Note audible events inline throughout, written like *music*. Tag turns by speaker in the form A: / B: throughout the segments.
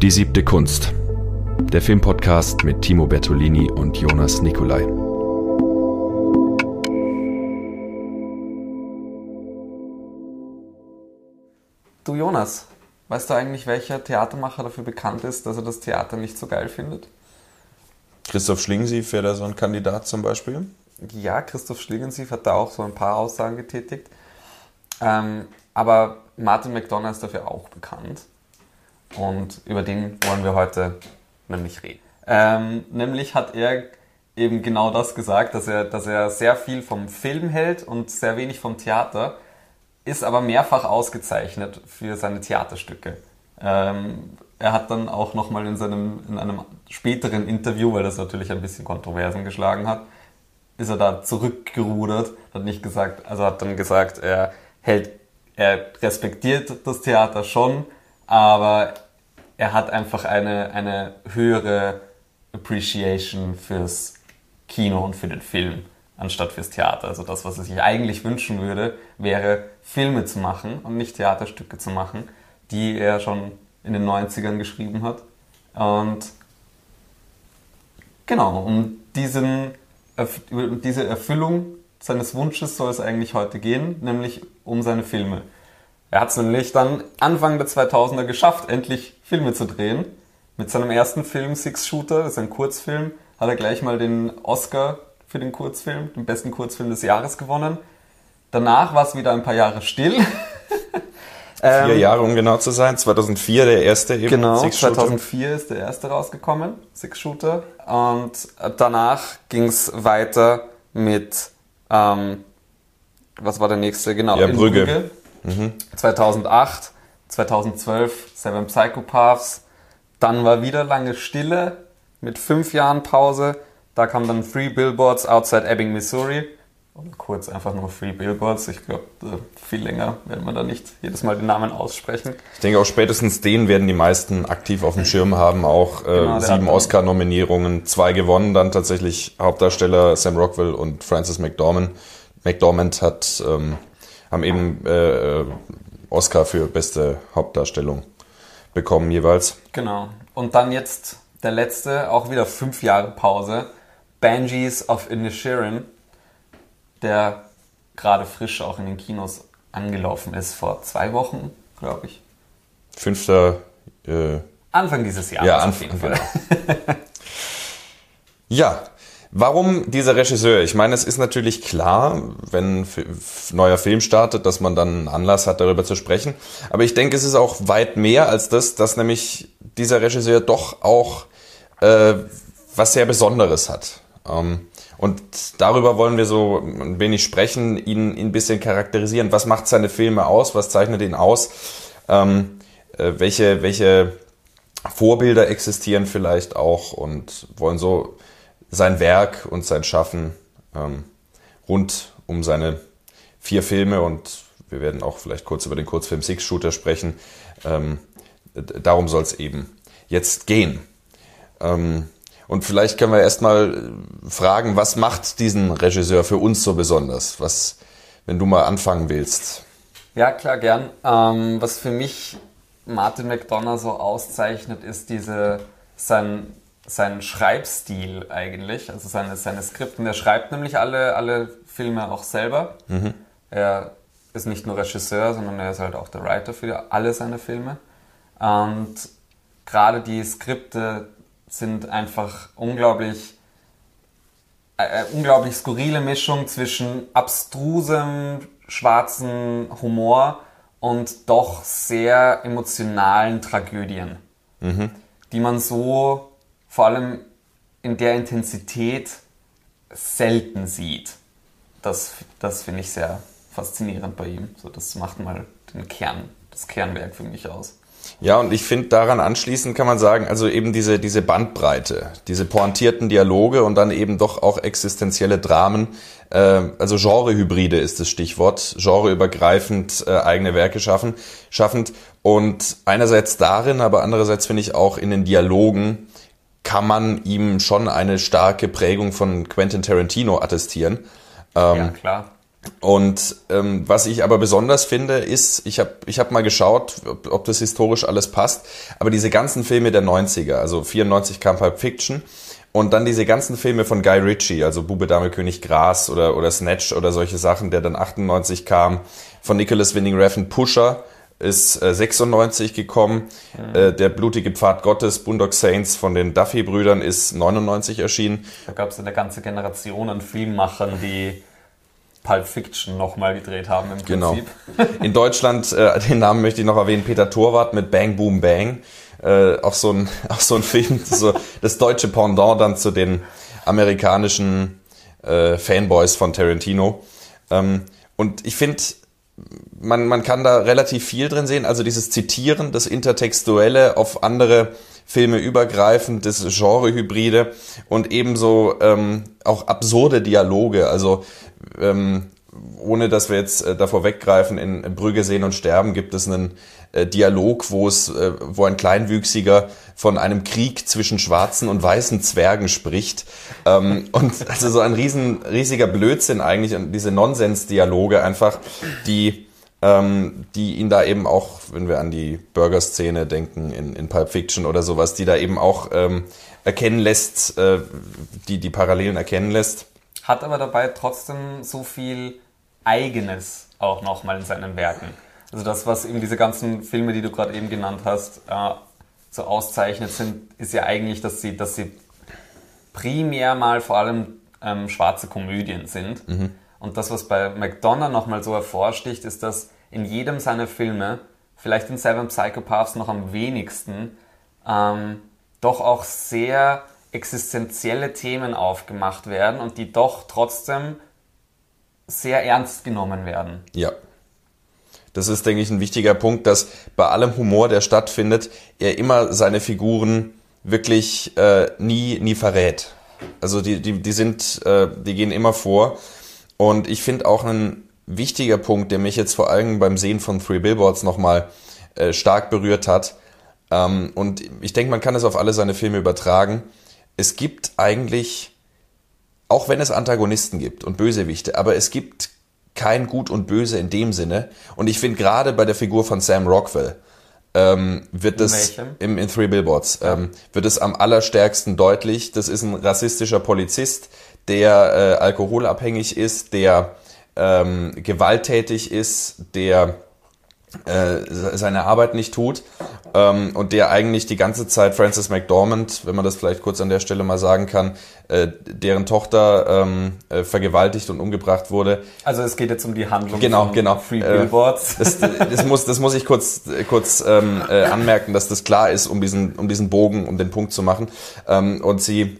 A: Die siebte Kunst. Der Filmpodcast mit Timo Bertolini und Jonas Nicolai.
B: Du Jonas, weißt du eigentlich, welcher Theatermacher dafür bekannt ist, dass er das Theater nicht so geil findet?
C: Christoph Schlingensief wäre da so ein Kandidat zum Beispiel.
B: Ja, Christoph Schlingensief hat da auch so ein paar Aussagen getätigt. Ähm, aber Martin McDonough ist dafür auch bekannt. Und über den wollen wir heute nämlich reden. Ähm, nämlich hat er eben genau das gesagt, dass er, dass er sehr viel vom Film hält und sehr wenig vom Theater, ist aber mehrfach ausgezeichnet für seine Theaterstücke. Ähm, er hat dann auch nochmal in, seinem, in einem späteren Interview, weil das natürlich ein bisschen Kontroversen geschlagen hat, ist er da zurückgerudert, hat nicht gesagt, also hat dann gesagt, er hält, er respektiert das Theater schon, aber er hat einfach eine, eine höhere Appreciation fürs Kino und für den Film anstatt fürs Theater. Also das, was er sich eigentlich wünschen würde, wäre Filme zu machen und nicht Theaterstücke zu machen, die er schon in den 90ern geschrieben hat. Und genau, um diesen, diese Erfüllung seines Wunsches soll es eigentlich heute gehen, nämlich um seine Filme. Er hat es nämlich dann Anfang der 2000er geschafft, endlich Filme zu drehen. Mit seinem ersten Film Six Shooter, das ist ein Kurzfilm, hat er gleich mal den Oscar für den Kurzfilm, den besten Kurzfilm des Jahres gewonnen. Danach war es wieder ein paar Jahre still. *laughs*
C: Vier ähm, Jahre, um genau zu sein. 2004 der erste
B: eben. Genau, Six 2004 ist der erste rausgekommen, Six Shooter. Und danach ging es weiter mit, ähm, was war der nächste? Genau,
C: ja, Brügge.
B: Brügge. Mhm. 2008, 2012 Seven Psychopaths. Dann war wieder lange Stille mit fünf Jahren Pause. Da kam dann Free Billboards Outside Ebbing, Missouri. Und kurz einfach nur Free Billboards. Ich glaube, viel länger werden wir da nicht jedes Mal den Namen aussprechen.
C: Ich denke auch spätestens den werden die meisten aktiv auf dem Schirm haben. Auch äh, genau, sieben Oscar-Nominierungen, zwei gewonnen, dann tatsächlich Hauptdarsteller Sam Rockwell und Francis McDormand. McDormand hat ähm, haben eben äh, Oscar für beste Hauptdarstellung bekommen jeweils.
B: Genau. Und dann jetzt der letzte, auch wieder fünf Jahre Pause, Banshees of Inisherin, der gerade frisch auch in den Kinos angelaufen ist, vor zwei Wochen, glaube ich.
C: Fünfter. Äh,
B: Anfang dieses Jahres.
C: Ja, Anfang. Genau. ja, Warum dieser Regisseur? Ich meine, es ist natürlich klar, wenn ein neuer Film startet, dass man dann einen Anlass hat, darüber zu sprechen. Aber ich denke, es ist auch weit mehr als das, dass nämlich dieser Regisseur doch auch äh, was sehr Besonderes hat. Ähm, und darüber wollen wir so ein wenig sprechen, ihn, ihn ein bisschen charakterisieren. Was macht seine Filme aus? Was zeichnet ihn aus? Ähm, äh, welche, welche Vorbilder existieren vielleicht auch und wollen so sein Werk und sein Schaffen ähm, rund um seine vier Filme und wir werden auch vielleicht kurz über den Kurzfilm Six Shooter sprechen. Ähm, darum soll es eben jetzt gehen. Ähm, und vielleicht können wir erstmal fragen, was macht diesen Regisseur für uns so besonders? Was, wenn du mal anfangen willst?
B: Ja, klar, gern. Ähm, was für mich Martin McDonough so auszeichnet, ist diese, sein sein Schreibstil eigentlich, also seine, seine Skripten. Er schreibt nämlich alle, alle Filme auch selber. Mhm. Er ist nicht nur Regisseur, sondern er ist halt auch der Writer für alle seine Filme. Und gerade die Skripte sind einfach unglaublich, äh, unglaublich skurrile Mischung zwischen abstrusem, schwarzen Humor und doch sehr emotionalen Tragödien, mhm. die man so vor allem in der Intensität selten sieht. Das, das finde ich sehr faszinierend bei ihm. So, das macht mal den Kern, das Kernwerk für mich aus.
C: Ja, und ich finde, daran anschließend kann man sagen, also eben diese, diese Bandbreite, diese pointierten Dialoge und dann eben doch auch existenzielle Dramen, äh, also Genrehybride ist das Stichwort, genreübergreifend äh, eigene Werke schaffen, schaffend und einerseits darin, aber andererseits finde ich auch in den Dialogen kann man ihm schon eine starke Prägung von Quentin Tarantino attestieren.
B: Ähm, ja, klar.
C: Und ähm, was ich aber besonders finde, ist, ich habe ich hab mal geschaut, ob, ob das historisch alles passt, aber diese ganzen Filme der 90er, also 94 kam Pulp Fiction und dann diese ganzen Filme von Guy Ritchie, also Bube, Dame, König, Gras oder, oder Snatch oder solche Sachen, der dann 98 kam, von Nicholas Winding Refn, Pusher, ist äh, 96 gekommen. Mhm. Äh, der blutige Pfad Gottes, Boondock Saints von den Duffy-Brüdern ist 99 erschienen.
B: Da gab es eine ganze Generation an Filmmachern, die Pulp Fiction nochmal gedreht haben im
C: genau. Prinzip. Genau. *laughs* In Deutschland, äh, den Namen möchte ich noch erwähnen, Peter Torwart mit Bang Boom Bang. Äh, auch, so ein, *laughs* auch so ein Film, so das deutsche Pendant dann zu den amerikanischen äh, Fanboys von Tarantino. Ähm, und ich finde, man, man kann da relativ viel drin sehen. Also dieses Zitieren, das Intertextuelle auf andere Filme übergreifend, das Genre-Hybride und ebenso ähm, auch absurde Dialoge. Also ähm, ohne dass wir jetzt äh, davor weggreifen, in Brügge sehen und sterben gibt es einen äh, Dialog, wo es, äh, wo ein Kleinwüchsiger von einem Krieg zwischen schwarzen und weißen Zwergen spricht. Ähm, *laughs* und also so ein riesen, riesiger Blödsinn eigentlich und diese Nonsens-Dialoge einfach, die ähm, die ihn da eben auch, wenn wir an die Burger-Szene denken in, in Pulp Fiction oder sowas, die da eben auch ähm, erkennen lässt, äh, die die Parallelen erkennen lässt.
B: Hat aber dabei trotzdem so viel Eigenes auch nochmal in seinen Werken. Also das, was eben diese ganzen Filme, die du gerade eben genannt hast, äh, so auszeichnet sind, ist ja eigentlich, dass sie, dass sie primär mal vor allem ähm, schwarze Komödien sind. Mhm. Und das, was bei McDonough nochmal so hervorsticht, ist, dass in jedem seiner Filme, vielleicht in Seven Psychopaths noch am wenigsten, ähm, doch auch sehr existenzielle Themen aufgemacht werden und die doch trotzdem sehr ernst genommen werden.
C: Ja. Das ist, denke ich, ein wichtiger Punkt, dass bei allem Humor, der stattfindet, er immer seine Figuren wirklich äh, nie, nie verrät. Also die, die, die sind, äh, die gehen immer vor. Und ich finde auch ein wichtiger Punkt, der mich jetzt vor allem beim Sehen von Three Billboards nochmal äh, stark berührt hat. Ähm, und ich denke, man kann es auf alle seine Filme übertragen. Es gibt eigentlich auch wenn es Antagonisten gibt und Bösewichte, aber es gibt kein Gut und Böse in dem Sinne. Und ich finde gerade bei der Figur von Sam Rockwell ähm, wird das im, in Three Billboards ähm, wird es am allerstärksten deutlich. Das ist ein rassistischer Polizist, der äh, alkoholabhängig ist, der ähm, gewalttätig ist, der äh, seine Arbeit nicht tut ähm, und der eigentlich die ganze Zeit Frances McDormand, wenn man das vielleicht kurz an der Stelle mal sagen kann, äh, deren Tochter ähm, äh, vergewaltigt und umgebracht wurde.
B: Also es geht jetzt um die Handlung
C: genau, von genau.
B: Free Billboards.
C: Äh, das, das, muss, das muss ich kurz, kurz ähm, äh, anmerken, dass das klar ist, um diesen, um diesen Bogen, um den Punkt zu machen. Ähm, und sie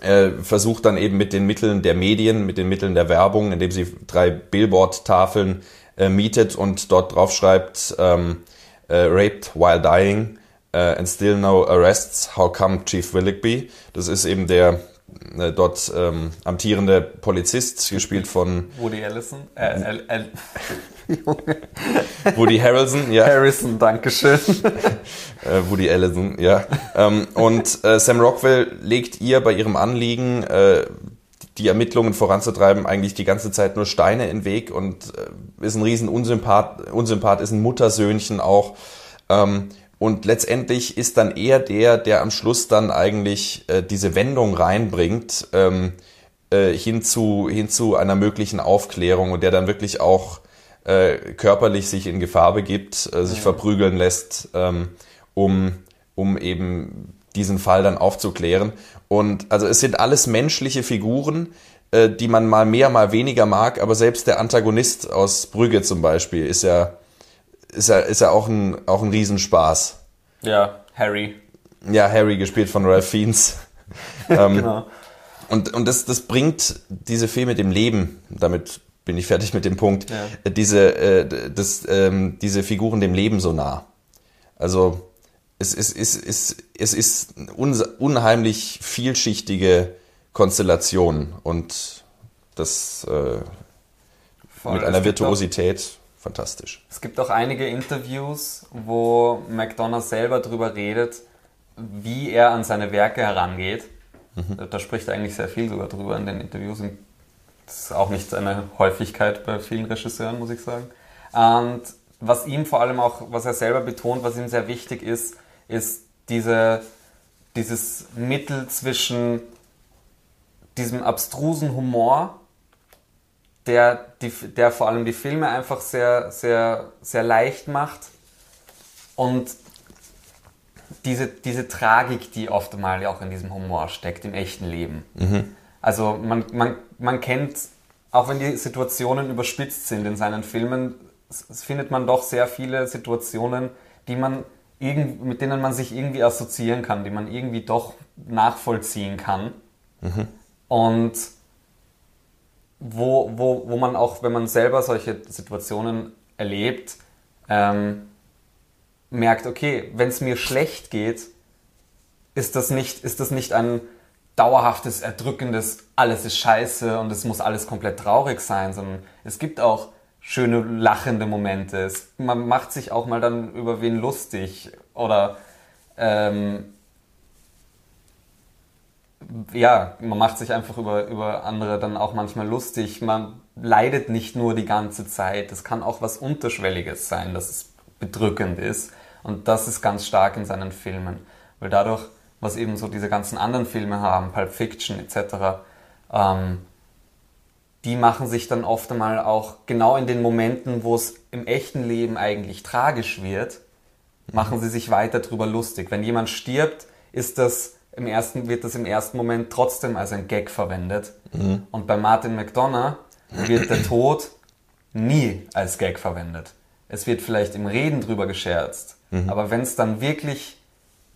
C: äh, versucht dann eben mit den Mitteln der Medien, mit den Mitteln der Werbung, indem sie drei Billboard-Tafeln äh, mietet und dort drauf schreibt, ähm, äh, raped while dying uh, and still no arrests, how come Chief Willigby? Das ist eben der äh, dort ähm, amtierende Polizist, gespielt von
B: Woody Allison. Äh, äh, *laughs*
C: Woody Harrelson, ja.
B: Harrison, Dankeschön. *laughs*
C: äh, Woody Allison, ja. Ähm, und äh, Sam Rockwell legt ihr bei ihrem Anliegen, äh, die Ermittlungen voranzutreiben, eigentlich die ganze Zeit nur Steine in Weg und äh, ist ein riesen Unsympath, Unsympath ist ein Muttersöhnchen auch. Ähm, und letztendlich ist dann eher der, der am Schluss dann eigentlich äh, diese Wendung reinbringt, ähm, äh, hin, zu, hin zu einer möglichen Aufklärung und der dann wirklich auch äh, körperlich sich in Gefahr begibt, äh, sich verprügeln lässt, ähm, um, um eben diesen Fall dann aufzuklären. Und also es sind alles menschliche Figuren, äh, die man mal mehr, mal weniger mag, aber selbst der Antagonist aus Brügge zum Beispiel ist ja, ist ja, ist ja auch ein, auch ein Riesenspaß.
B: Ja, Harry.
C: Ja, Harry, gespielt von Ralph Fiennes. *laughs* ähm, genau. Und, und das, das bringt diese Filme dem Leben, damit bin ich fertig mit dem Punkt, ja. diese, äh, das, ähm, diese Figuren dem Leben so nah. Also es, es, es, es, es ist unheimlich vielschichtige Konstellation und das äh, mit einer Virtuosität auch, fantastisch.
B: Es gibt auch einige Interviews, wo McDonough selber darüber redet, wie er an seine Werke herangeht. Mhm. Da spricht er eigentlich sehr viel sogar drüber in den Interviews. Das ist auch nicht eine Häufigkeit bei vielen Regisseuren, muss ich sagen. Und was ihm vor allem auch, was er selber betont, was ihm sehr wichtig ist, ist diese, dieses Mittel zwischen diesem abstrusen Humor, der, die, der vor allem die Filme einfach sehr, sehr, sehr leicht macht und diese, diese Tragik, die oft mal auch in diesem Humor steckt, im echten Leben. Mhm. Also man, man, man kennt, auch wenn die Situationen überspitzt sind in seinen Filmen, findet man doch sehr viele Situationen, die man mit denen man sich irgendwie assoziieren kann, die man irgendwie doch nachvollziehen kann. Mhm. Und wo, wo, wo man auch, wenn man selber solche Situationen erlebt, ähm, merkt, okay, wenn es mir schlecht geht, ist das nicht, ist das nicht ein dauerhaftes, erdrückendes, alles ist scheiße und es muss alles komplett traurig sein, sondern es gibt auch schöne lachende Momente. Es, man macht sich auch mal dann über wen lustig oder ähm, ja, man macht sich einfach über, über andere dann auch manchmal lustig. Man leidet nicht nur die ganze Zeit. Es kann auch was Unterschwelliges sein, dass es bedrückend ist. Und das ist ganz stark in seinen Filmen. Weil dadurch, was eben so diese ganzen anderen Filme haben, Pulp Fiction etc., ähm, die machen sich dann oft einmal auch genau in den Momenten, wo es im echten Leben eigentlich tragisch wird, machen sie sich weiter drüber lustig. Wenn jemand stirbt, ist das im ersten, wird das im ersten Moment trotzdem als ein Gag verwendet. Mhm. Und bei Martin McDonough wird der Tod nie als Gag verwendet. Es wird vielleicht im Reden drüber gescherzt, mhm. aber wenn es dann wirklich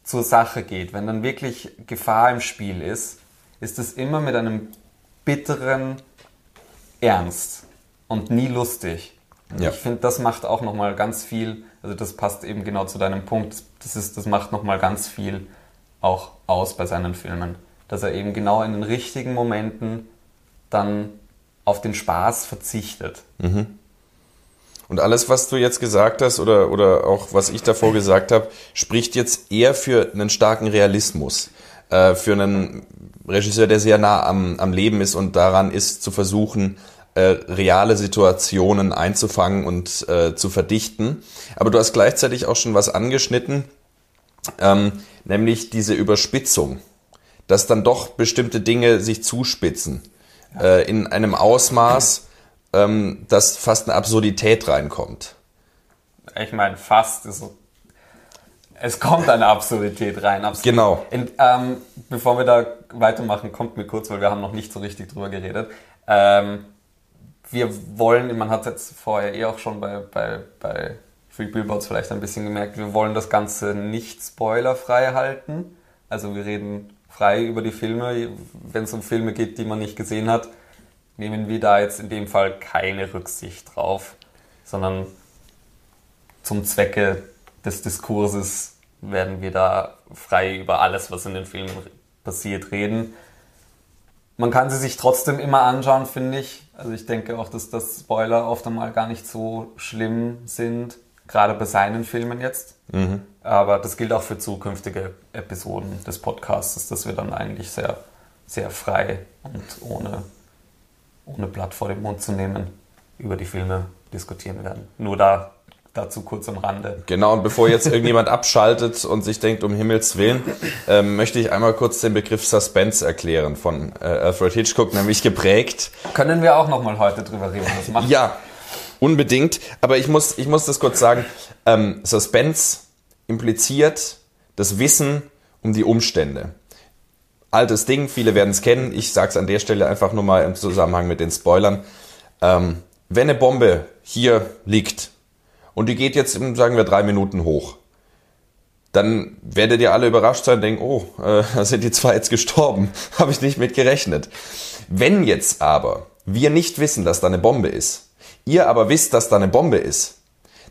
B: zur Sache geht, wenn dann wirklich Gefahr im Spiel ist, ist es immer mit einem bitteren ernst und nie lustig. Ja. Ich finde, das macht auch nochmal ganz viel, also das passt eben genau zu deinem Punkt, das, ist, das macht nochmal ganz viel auch aus bei seinen Filmen. Dass er eben genau in den richtigen Momenten dann auf den Spaß verzichtet. Mhm.
C: Und alles, was du jetzt gesagt hast oder, oder auch was ich davor gesagt habe, spricht jetzt eher für einen starken Realismus. Äh, für einen Regisseur, der sehr nah am, am Leben ist und daran ist, zu versuchen, äh, reale Situationen einzufangen und äh, zu verdichten. Aber du hast gleichzeitig auch schon was angeschnitten, ähm, nämlich diese Überspitzung, dass dann doch bestimmte Dinge sich zuspitzen äh, in einem Ausmaß, ähm, dass fast eine Absurdität reinkommt.
B: Ich meine, fast ist so. Es kommt eine Absurdität rein. Absolut.
C: Genau.
B: In, ähm, bevor wir da weitermachen, kommt mir kurz, weil wir haben noch nicht so richtig drüber geredet. Ähm, wir wollen, man hat jetzt vorher eh auch schon bei, bei, bei Free Billboards vielleicht ein bisschen gemerkt, wir wollen das Ganze nicht spoilerfrei halten. Also wir reden frei über die Filme. Wenn es um Filme geht, die man nicht gesehen hat, nehmen wir da jetzt in dem Fall keine Rücksicht drauf, sondern zum Zwecke des Diskurses werden wir da frei über alles, was in den Filmen passiert, reden. Man kann sie sich trotzdem immer anschauen, finde ich. Also ich denke auch, dass das Spoiler oft einmal gar nicht so schlimm sind gerade bei seinen Filmen jetzt. Mhm. Aber das gilt auch für zukünftige Episoden des Podcasts, dass wir dann eigentlich sehr, sehr frei und ohne, ohne Blatt vor den Mund zu nehmen über die Filme diskutieren werden. Nur da dazu kurz am Rande.
C: Genau, und bevor jetzt irgendjemand abschaltet und sich denkt, um Himmels Willen, äh, möchte ich einmal kurz den Begriff Suspense erklären von äh, Alfred Hitchcock, nämlich geprägt.
B: Können wir auch nochmal heute drüber reden?
C: Das macht ja, Unbedingt. Aber ich muss, ich muss das kurz sagen. Ähm, Suspense impliziert das Wissen um die Umstände. Altes Ding, viele werden es kennen. Ich sage es an der Stelle einfach nur mal im Zusammenhang mit den Spoilern. Ähm, wenn eine Bombe hier liegt und die geht jetzt, sagen wir, drei Minuten hoch, dann werdet ihr alle überrascht sein und denken, oh, äh, *laughs* da sind die zwei jetzt gestorben. *laughs* Habe ich nicht mit gerechnet. Wenn jetzt aber wir nicht wissen, dass da eine Bombe ist, ihr aber wisst, dass da eine Bombe ist,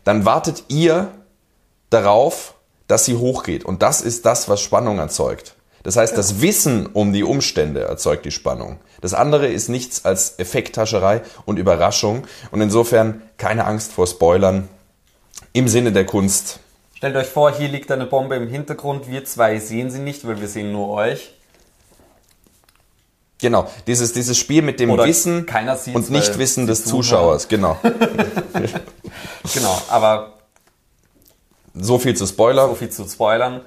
C: dann wartet ihr darauf, dass sie hochgeht. Und das ist das, was Spannung erzeugt. Das heißt, das Wissen um die Umstände erzeugt die Spannung. Das andere ist nichts als Effekttascherei und Überraschung. Und insofern keine Angst vor Spoilern im Sinne der Kunst.
B: Stellt euch vor, hier liegt eine Bombe im Hintergrund. Wir zwei sehen sie nicht, weil wir sehen nur euch.
C: Genau, dieses, dieses Spiel mit dem
B: Oder
C: Wissen und Nichtwissen des. Zuschauers, genau. *laughs*
B: Genau, aber
C: So viel zu Spoiler.
B: so viel zu spoilern.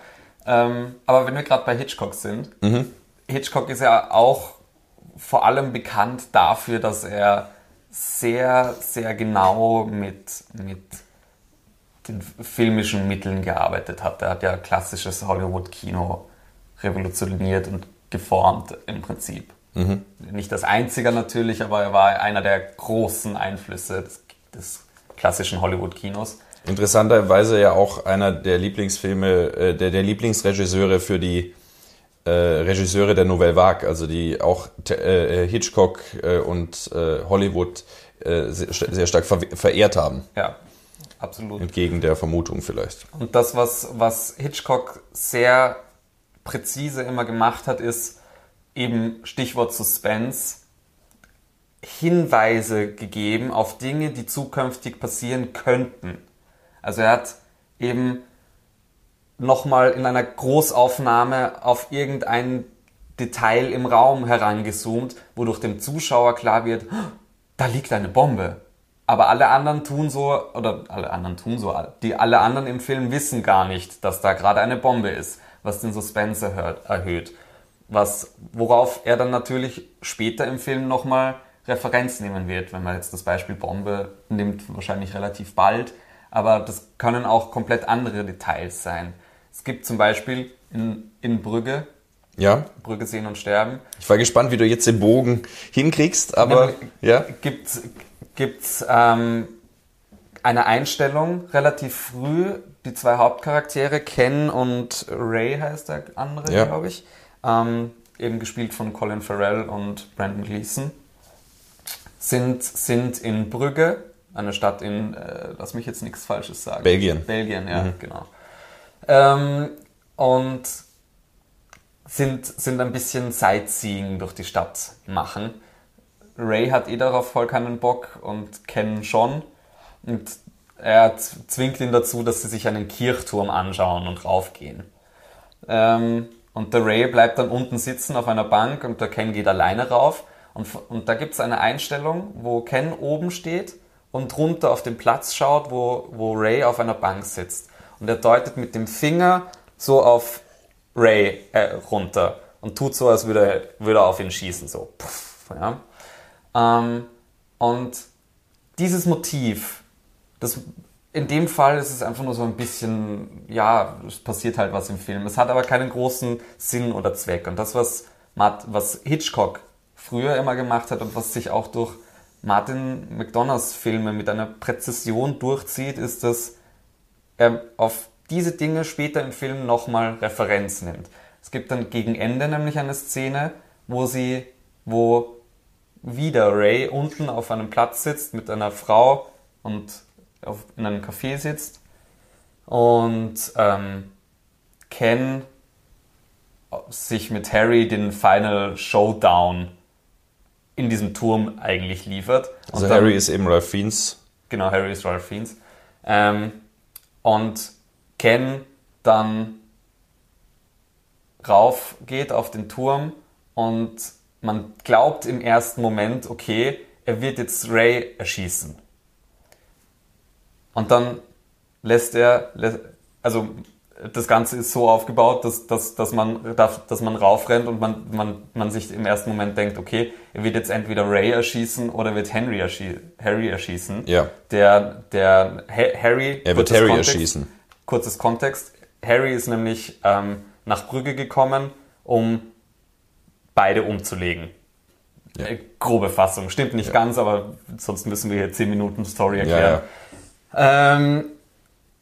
B: Ähm, aber wenn wir gerade bei Hitchcock sind, Hitchcock ist ja auch vor allem bekannt dafür, dass er sehr, sehr genau mit, mit den filmischen Mitteln gearbeitet hat. Er hat ja klassisches Hollywood-Kino revolutioniert und geformt im Prinzip. Nicht das einzige natürlich, aber er war einer der großen Einflüsse des, des klassischen Hollywood-Kinos.
C: Interessanterweise ja auch einer der Lieblingsfilme, äh, der, der Lieblingsregisseure für die äh, Regisseure der Nouvelle Vague, also die auch äh, Hitchcock äh, und äh, Hollywood äh, sehr, sehr stark ver verehrt haben,
B: Ja, absolut.
C: entgegen der Vermutung vielleicht.
B: Und das, was, was Hitchcock sehr präzise immer gemacht hat, ist eben Stichwort Suspense, Hinweise gegeben auf Dinge, die zukünftig passieren könnten. Also er hat eben nochmal in einer Großaufnahme auf irgendein Detail im Raum herangezoomt, wodurch dem Zuschauer klar wird, da liegt eine Bombe. Aber alle anderen tun so, oder alle anderen tun so, die alle anderen im Film wissen gar nicht, dass da gerade eine Bombe ist, was den Suspense erhöht. erhöht. Was, worauf er dann natürlich später im Film nochmal Referenz nehmen wird, wenn man jetzt das Beispiel Bombe nimmt, wahrscheinlich relativ bald. Aber das können auch komplett andere Details sein. Es gibt zum Beispiel in, in Brügge,
C: Ja,
B: Brügge sehen und sterben,
C: ich war gespannt, wie du jetzt den Bogen hinkriegst, aber
B: Nämlich-
C: ja,
B: gibt's gibt's ähm, eine Einstellung relativ früh. Die zwei Hauptcharaktere, Ken und Ray heißt der andere,
C: Ja.
B: glaube ich. Ähm, eben gespielt von Colin Farrell und Brandon Gleeson. Sind, sind in Brügge, eine Stadt in, äh, lass mich jetzt nichts Falsches sagen.
C: Belgien.
B: Belgien, ja, genau. Ähm, und sind, sind ein bisschen Sightseeing durch die Stadt machen. Ray hat eh darauf voll keinen Bock und Ken schon. Und er zwingt ihn dazu, dass sie sich einen Kirchturm anschauen und raufgehen. Ähm, und der Ray bleibt dann unten sitzen auf einer Bank und der Ken geht alleine rauf. Und, und da gibt es eine Einstellung, wo Ken oben steht und runter auf den Platz schaut, wo, wo Ray auf einer Bank sitzt. Und er deutet mit dem Finger so auf Ray äh, runter und tut so, als würde, er- würde er auf ihn schießen. So. Puff, ja. Ähm, und dieses Motiv, das, in dem Fall ist es einfach nur so ein bisschen, ja, es passiert halt was im Film. Es hat aber keinen großen Sinn oder Zweck. Und das, was, Mart, was Hitchcock früher immer gemacht hat und was sich auch durch Martin McDonoughs Filme mit einer Präzision durchzieht, ist, dass er auf diese Dinge später im Film nochmal Referenz nimmt. Es gibt dann gegen Ende nämlich eine Szene, wo sie, wo wieder Ray unten auf einem Platz sitzt mit einer Frau und auf, in einem Café sitzt und ähm, Ken sich mit Harry den Final Showdown in diesem Turm eigentlich liefert.
C: also
B: Und dann-
C: Harry ist eben Ralph Fiennes.
B: Genau, Harry ist Ralph Fiennes. Ähm, und Ken dann rauf geht auf den Turm und man glaubt im ersten Moment, okay, er wird jetzt Ray erschießen. Und dann lässt er, also das Ganze ist so aufgebaut, dass, dass, dass, man, dass man raufrennt und man, man, man sich im ersten Moment denkt, okay, er wird jetzt entweder Ray erschießen oder wird Henry, erschie Harry erschießen.
C: Ja.
B: Der, der Ha- Harry.
C: Er wird Harry
B: Kontext-
C: erschießen.
B: Kurzes Kontext. Harry ist nämlich ähm, nach Brügge gekommen, um beide umzulegen.
C: Ja.
B: Äh, Grobe Fassung. Stimmt nicht ganz, aber sonst müssen wir hier 10 Minuten Story erklären.
C: Ja,
B: Ähm,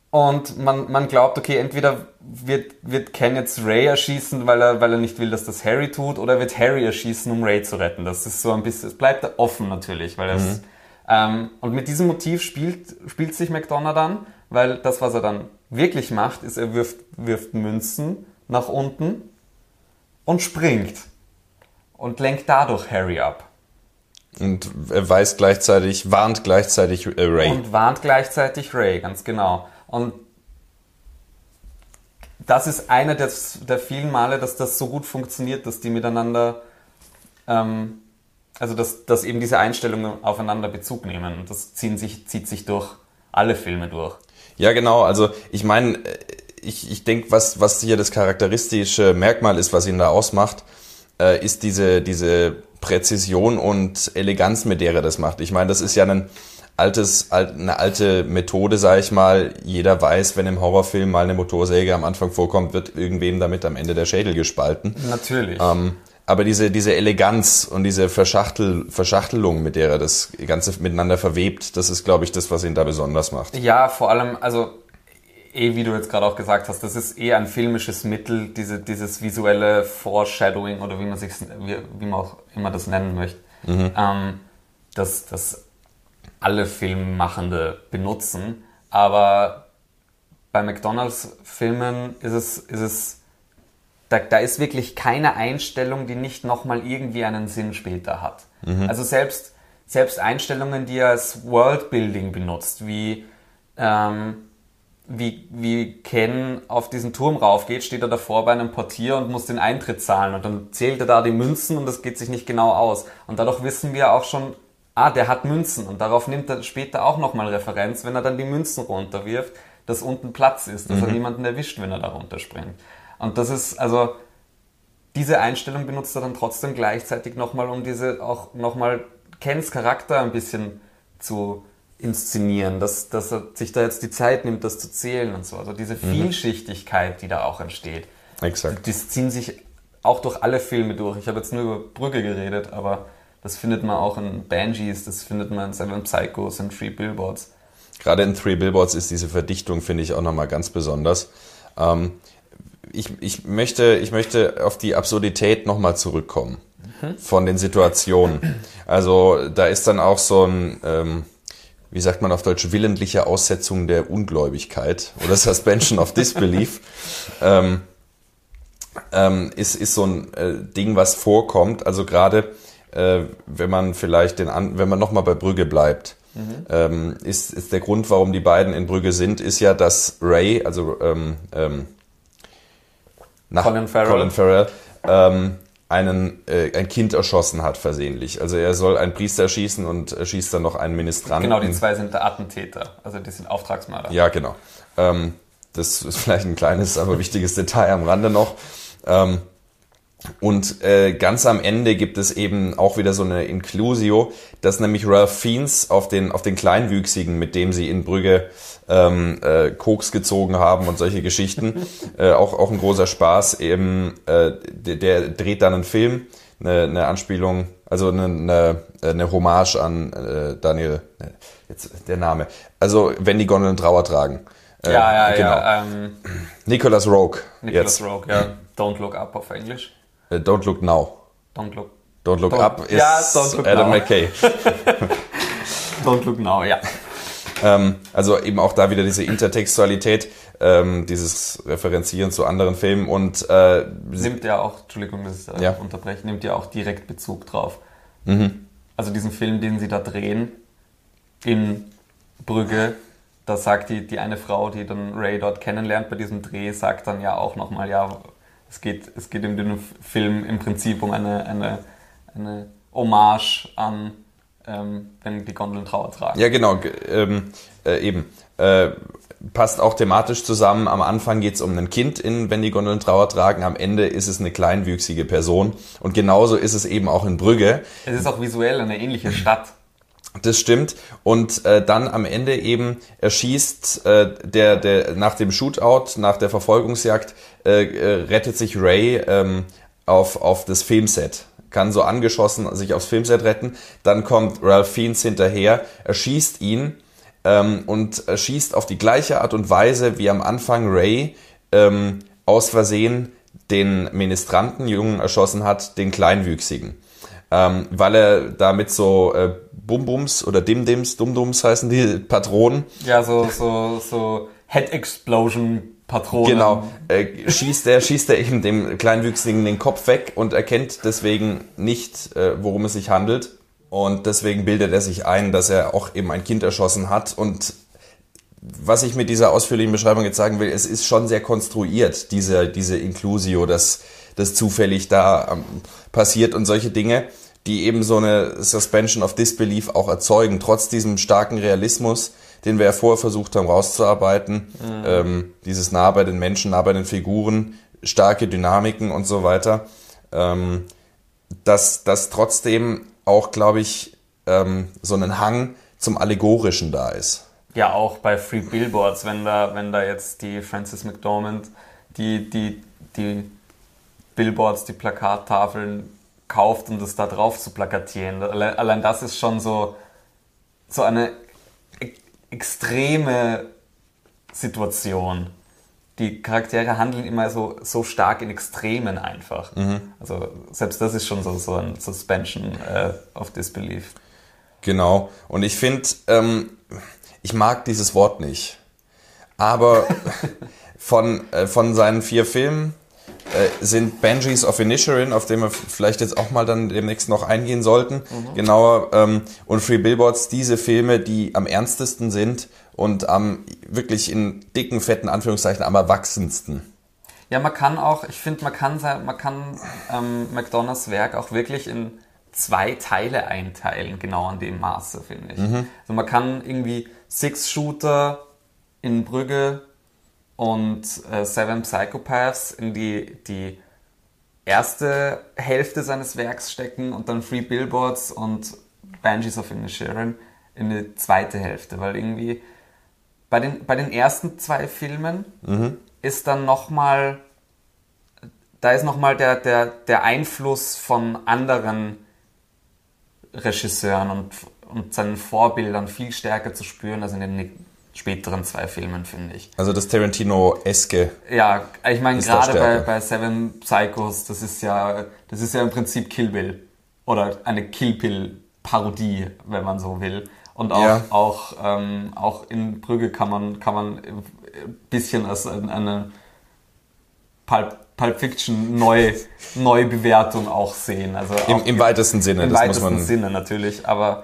B: und man, man glaubt, okay, entweder wird, wird Ken jetzt Ray erschießen, weil er, weil er nicht will, dass das Harry tut, oder wird Harry erschießen, um Ray zu retten. Das ist so ein bisschen, es bleibt offen natürlich, weil es, ähm, und mit diesem Motiv spielt, spielt sich McDonough dann, weil das, was er dann wirklich macht, ist, er wirft, wirft Münzen nach unten und springt und lenkt dadurch Harry ab.
C: Und er weiß gleichzeitig, warnt gleichzeitig äh, Ray.
B: Und warnt gleichzeitig Ray, ganz genau. Und das ist einer der, der vielen Male, dass das so gut funktioniert, dass die miteinander ähm, also dass, dass eben diese Einstellungen aufeinander Bezug nehmen. Und das ziehen sich, zieht sich durch alle Filme durch.
C: Ja, genau. Also ich meine, ich, ich denke, was, was hier das charakteristische Merkmal ist, was ihn da ausmacht, äh, ist diese, diese Präzision und Eleganz, mit der er das macht. Ich meine, das ist ja ein altes, eine alte Methode, sag ich mal. Jeder weiß, wenn im Horrorfilm mal eine Motorsäge am Anfang vorkommt, wird irgendwem damit am Ende der Schädel gespalten.
B: Natürlich.
C: Ähm, aber diese, diese Eleganz und diese Verschachtel, Verschachtelung, mit der er das Ganze miteinander verwebt, das ist, glaube ich, das, was ihn da besonders mamacht.
B: Ja, vor allem, also eh, wie du jetzt gerade auch gesagt hast, das ist eh ein filmisches Mittel, diese, dieses visuelle Foreshadowing oder wie man sich, wie, wie man auch immer das nennen möchte, mhm. ähm, das, das alle Filmmachende benutzen. Aber bei McDonalds-Filmen ist es, ist es da, da ist wirklich keine Einstellung, die nicht nochmal irgendwie einen Sinn später hat. Mhm. Also selbst, selbst Einstellungen, die er als Worldbuilding benutzt, wie, ähm, wie, wie Ken auf diesen Turm raufgeht, steht er davor bei einem Portier und muss den Eintritt zahlen und dann zählt er da die Münzen und das geht sich nicht genau aus. Und dadurch wissen wir auch schon, ah, der hat Münzen und darauf nimmt er später auch nochmal Referenz, wenn er dann die Münzen runterwirft, dass unten Platz ist, dass mhm. er niemanden erwischt, wenn er da runterspringt. Und das ist, also, diese Einstellung benutzt er dann trotzdem gleichzeitig nochmal, um diese auch nochmal Kens Charakter ein bisschen zu inszenieren, dass, dass er sich da jetzt die Zeit nimmt, das zu zählen und so. Also diese mhm. Vielschichtigkeit, die da auch entsteht.
C: Exakt.
B: Das ziehen sich auch durch alle Filme durch. Ich habe jetzt nur über Brücke geredet, aber das findet man auch in Banshees, das findet man in Seven Psychos, in Three Billboards.
C: Gerade in Three Billboards ist diese Verdichtung, finde ich, auch nochmal ganz besonders. Ähm, ich, ich, möchte, ich möchte auf die Absurdität nochmal zurückkommen mhm. von den Situationen. Also da ist dann auch so ein, ähm, wie sagt man auf Deutsch, willentliche Aussetzung der Ungläubigkeit oder Suspension of Disbelief. *laughs* ähm, ähm, ist, ist so ein äh, Ding, was vorkommt. Also gerade äh, wenn man vielleicht den, An wenn man nochmal bei Brügge bleibt, mhm. ähm, ist, ist der Grund, warum die beiden in Brügge sind, ist ja, dass Ray, also ähm, ähm, nach Colin Farrell, Colin Farrell ähm, einen, äh, ein Kind erschossen hat versehentlich. Also er soll einen Priester erschießen und erschießt dann noch einen Ministranten.
B: Genau, die zwei sind der Attentäter, also die sind Auftragsmörder.
C: Ja, genau. Ähm, das ist vielleicht ein kleines, aber wichtiges Detail am Rande noch. Ähm, und äh, ganz am Ende gibt es eben auch wieder so eine Inclusio, dass nämlich Ralph Fiennes auf den, auf den Kleinwüchsigen, mit dem sie in Brügge ähm, äh, Koks gezogen haben und solche Geschichten, *laughs* äh, auch, auch ein großer Spaß. Eben, äh, der, der dreht dann einen Film, eine, eine Anspielung, also eine, eine, eine Hommage an äh, Daniel, äh, jetzt der Name. Also, wenn die Gondeln Trauer tragen.
B: Äh, ja, ja, genau. ja. Ähm,
C: Nicholas Rogue.
B: Nicholas jetzt. Rogue, ja. Don't Look Up auf Englisch.
C: Uh, don't Look Now.
B: Don't Look.
C: Don't Look don't, Up ist
B: ja,
C: Adam now. McKay. *laughs* *laughs*
B: don't Look Now, ja.
C: Ähm, also eben auch da wieder diese Intertextualität, ähm, dieses Referenzieren zu anderen Filmen und äh,
B: nimmt ja auch, Entschuldigung, dass ich ja. unterbreche, nimmt ja auch direkt Bezug drauf. Mhm. Also diesen Film, den sie da drehen in Brügge, da sagt die, die eine Frau, die dann Ray dort kennenlernt bei diesem Dreh, sagt dann ja auch nochmal, ja, es geht, es geht in dem Film im Prinzip um eine, eine, eine Hommage an ähm, wenn die Gondeln Trauer tragen.
C: Ja, genau, ähm, äh, eben. Äh, passt auch thematisch zusammen. Am Anfang geht es um ein Kind, in, wenn die Gondeln Trauer tragen. Am Ende ist es eine kleinwüchsige Person. Und genauso ist es eben auch in Brügge.
B: Es ist auch visuell eine ähnliche Stadt.
C: Das stimmt. Und äh, dann am Ende eben erschießt äh, der, der nach dem Shootout, nach der Verfolgungsjagd, äh, äh, rettet sich Ray ähm, auf, auf das Filmset. Kann so angeschossen sich aufs Filmset retten. Dann kommt Ralph Fiennes hinterher, erschießt ihn ähm, und erschießt auf die gleiche Art und Weise wie am Anfang Ray ähm, aus Versehen den Ministranten Jungen erschossen hat, den Kleinwüchsigen. Ähm, weil er damit so äh, Bum-Bums oder Dim-Dims, Dum-Dums heißen die *laughs* Patronen.
B: Ja, so, so, so Head Explosion Patronen.
C: Genau. Äh, schießt er, schießt er eben dem Kleinwüchsigen den Kopf weg und erkennt deswegen nicht, äh, worum es sich handelt. Und deswegen bildet er sich ein, dass er auch eben ein Kind erschossen hat. Und was ich mit dieser ausführlichen Beschreibung jetzt sagen will, es ist schon sehr konstruiert, diese, diese Inclusio, dass, das zufällig da ähm, passiert und solche Dinge, die eben so eine Suspension of Disbelief auch erzeugen, trotz diesem starken Realismus, den wir ja vorher versucht haben rauszuarbeiten, mhm. ähm, dieses nah bei den Menschen, nah bei den Figuren, starke Dynamiken und so weiter, ähm, dass das trotzdem auch, glaube ich, ähm, so einen Hang zum Allegorischen da ist.
B: Ja, auch bei Free Billboards, wenn da, wenn da jetzt die Frances McDormand die, die, die Billboards, die Plakattafeln kauft, um das da drauf zu plakatieren. Allein, das ist schon so, so eine extreme Situation. Die Charaktere handeln immer so, so stark in Extremen einfach. Mhm. Also selbst das ist schon so, so ein Suspension äh, of Disbelief.
C: Genau. Und ich finde, ähm, ich mag dieses Wort nicht. Aber *laughs* von, äh, von seinen vier Filmen sind Banshees of Inisherin, auf den wir vielleicht jetzt auch mal dann demnächst noch eingehen sollten, mhm. genauer, ähm, und Free Billboards, diese Filme, die am ernstesten sind und am wirklich in dicken, fetten Anführungszeichen am erwachsensten.
B: Ja, man kann auch, ich finde, man kann, man kann ähm, McDonalds Werk auch wirklich in zwei Teile einteilen, genau an dem Maße, finde ich. Mhm. Also man kann irgendwie Six-Shooter in Brügge und äh, Seven Psychopaths in die, die erste Hälfte seines Werks stecken und dann Free Billboards und Banshees of Inisherin in die zweite Hälfte, weil irgendwie bei den, bei den ersten zwei Filmen mhm. ist dann nochmal, da ist nochmal der, der, der Einfluss von anderen Regisseuren und, und seinen Vorbildern viel stärker zu spüren als in den späteren zwei Filmen, finde ich.
C: Also das Tarantino-eske.
B: Ja, ich meine, gerade bei, bei Seven Psychos, das ist ja, das ist ja im Prinzip Kill Bill. Oder eine Kill Bill-Parodie, wenn man so will. Und auch, ja. auch, ähm, auch in Brügge kann man, kann man ein bisschen als eine Pulp, Pulp Fiction Neu, Neubewertung auch sehen. Also
C: Im, im weitesten Sinne,
B: Im das weitesten muss man. Sinne natürlich, aber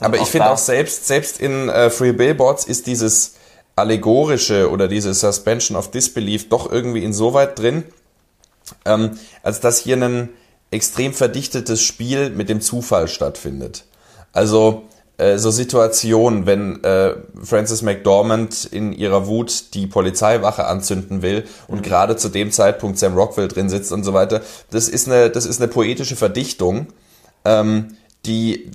C: aber ich finde auch selbst, selbst in äh, Free Billboards ist dieses allegorische oder diese Suspension of Disbelief doch irgendwie insoweit drin, ähm, als dass hier ein extrem verdichtetes Spiel mit dem Zufall stattfindet. Also äh, so Situationen, wenn äh, Frances McDormand in ihrer Wut die Polizeiwache anzünden will und mhm. gerade zu dem Zeitpunkt Sam Rockwell drin sitzt und so weiter, das ist eine, das ist eine poetische Verdichtung, ähm, die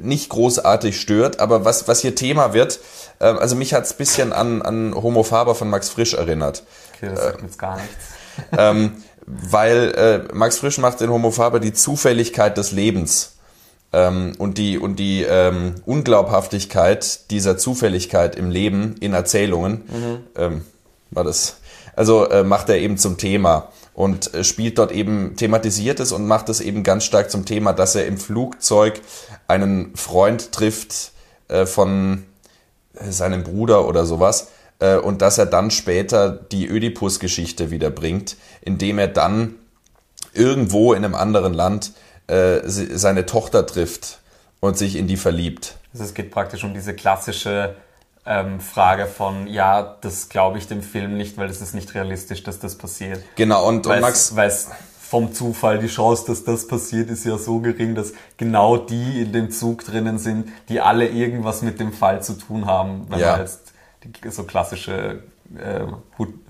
C: nicht großartig stört, aber was, was hier Thema wird, äh, also mich hat es ein bisschen an, an Homo Faber von Max Frisch erinnert.
B: Okay, das sagt äh, jetzt gar nichts. *laughs*
C: ähm, weil äh, Max Frisch macht in Homo Faber die Zufälligkeit des Lebens ähm, und die, und die ähm, Unglaubhaftigkeit dieser Zufälligkeit im Leben in Erzählungen, mhm. ähm, war das, also äh, macht er eben zum Thema und äh, spielt dort eben, thematisiert es und macht es eben ganz stark zum Thema, dass er im Flugzeug einen Freund trifft äh, von äh, seinem Bruder oder sowas und dass er dann später die Ödipus-Geschichte wiederbringt, indem er dann irgendwo in einem anderen Land seine Tochter trifft und sich in die verliebt.
B: Also es geht praktisch um diese klassische ähm, Frage von, ja, das glaube ich dem Film nicht, weil es ist nicht realistisch, dass das passiert.
C: Genau, und,
B: und Max... Weil es vom Zufall, die Chance, dass das passiert, ist ja so gering, dass genau die in dem Zug drinnen sind, die alle irgendwas mit dem Fall zu tun haben, wenn ja. man jetzt die, so klassische äh,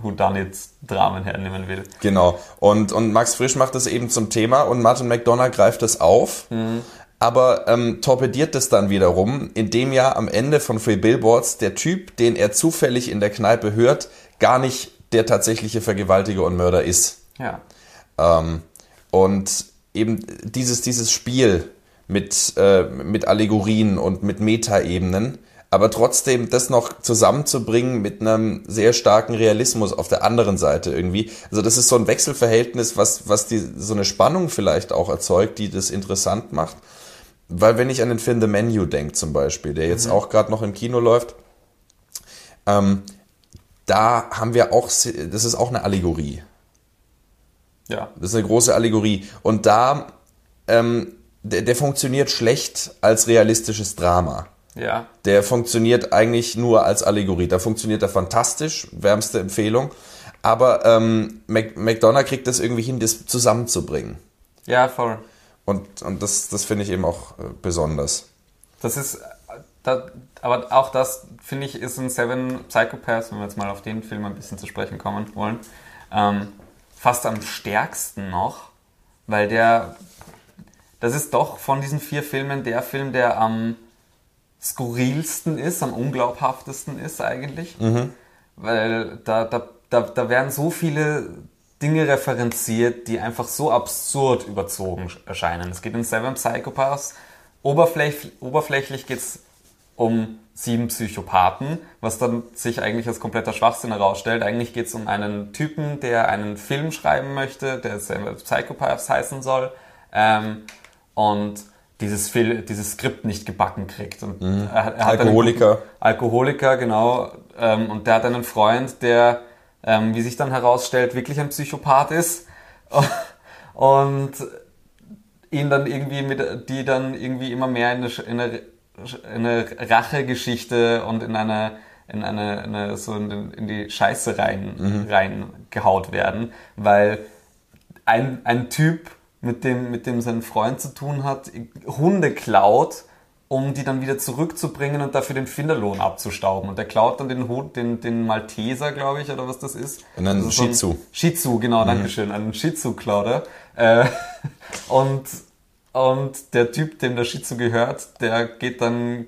B: Whodunit-Dramen hernehmen will.
C: Genau. Und, und Max Frisch macht das eben zum Thema und Martin McDonough greift das auf. Mhm aber ähm, torpediert es dann wiederum, indem ja am Ende von Free Billboards der Typ, den er zufällig in der Kneipe hört, gar nicht der tatsächliche Vergewaltiger und Mörder ist.
B: Ja.
C: Ähm, und eben dieses, dieses Spiel mit, äh, mit Allegorien und mit Metaebenen, aber trotzdem das noch zusammenzubringen mit einem sehr starken Realismus auf der anderen Seite irgendwie. Also das ist so ein Wechselverhältnis, was, was die, so eine Spannung vielleicht auch erzeugt, die das interessant macht. Weil wenn ich an den Film The Menu denke zum Beispiel, der jetzt mhm. auch gerade noch im Kino läuft, ähm, da haben wir auch, das ist auch eine Allegorie.
B: Ja.
C: Das ist eine große Allegorie. Und da, ähm, der, der funktioniert schlecht als realistisches Drama.
B: Ja.
C: Der funktioniert eigentlich nur als Allegorie. Da funktioniert er fantastisch, wärmste Empfehlung. Aber ähm, Mac McDonough kriegt das irgendwie hin, das zusammenzubringen.
B: Ja, voll.
C: Und, und das, das finde ich eben auch äh, besonders.
B: Das ist, äh, da, aber auch das, finde ich, ist in Seven Psychopaths, wenn wir jetzt mal auf den Film ein bisschen zu sprechen kommen wollen, ähm, fast am stärksten noch, weil der, das ist doch von diesen vier Filmen der Film, der am skurrilsten ist, am unglaubhaftesten ist eigentlich. Weil da, da, da, da werden so viele Dinge referenziert, die einfach so absurd überzogen erscheinen. Es geht in Seven Psychopaths, oberfläch, oberflächlich geht es um sieben Psychopathen, was dann sich eigentlich als kompletter Schwachsinn herausstellt. Eigentlich geht es um einen Typen, der einen Film schreiben möchte, der Seven Psychopaths heißen soll. Ähm, und dieses, Fil dieses Skript nicht gebacken kriegt. Und er, hat- er einen
C: Alkoholiker.
B: Alkoholiker, genau. Ähm, und der hat einen Freund, der, ähm, wie sich dann herausstellt, wirklich ein Psychopath ist. *laughs* Und ihn dann irgendwie mit, die dann irgendwie immer mehr in eine, in eine, Sch- in eine Rachegeschichte und in eine, in eine, in eine so in, den- in die Scheiße rein, reingehaut werden, weil ein, ein Typ, mit dem, mit dem sein Freund zu tun hat, Hunde klaut, um die dann wieder zurückzubringen und dafür den Finderlohn abzustauben. Und der klaut dann den Hund, den, den Malteser, glaube ich, oder was das ist.
C: Und einen
B: Also
C: Shih Tzu.
B: Shih Tzu, genau, danke schön. Einen Shih Tzu klaut er. Äh, *laughs* und, und der Typ, dem der Shih Tzu gehört, der geht dann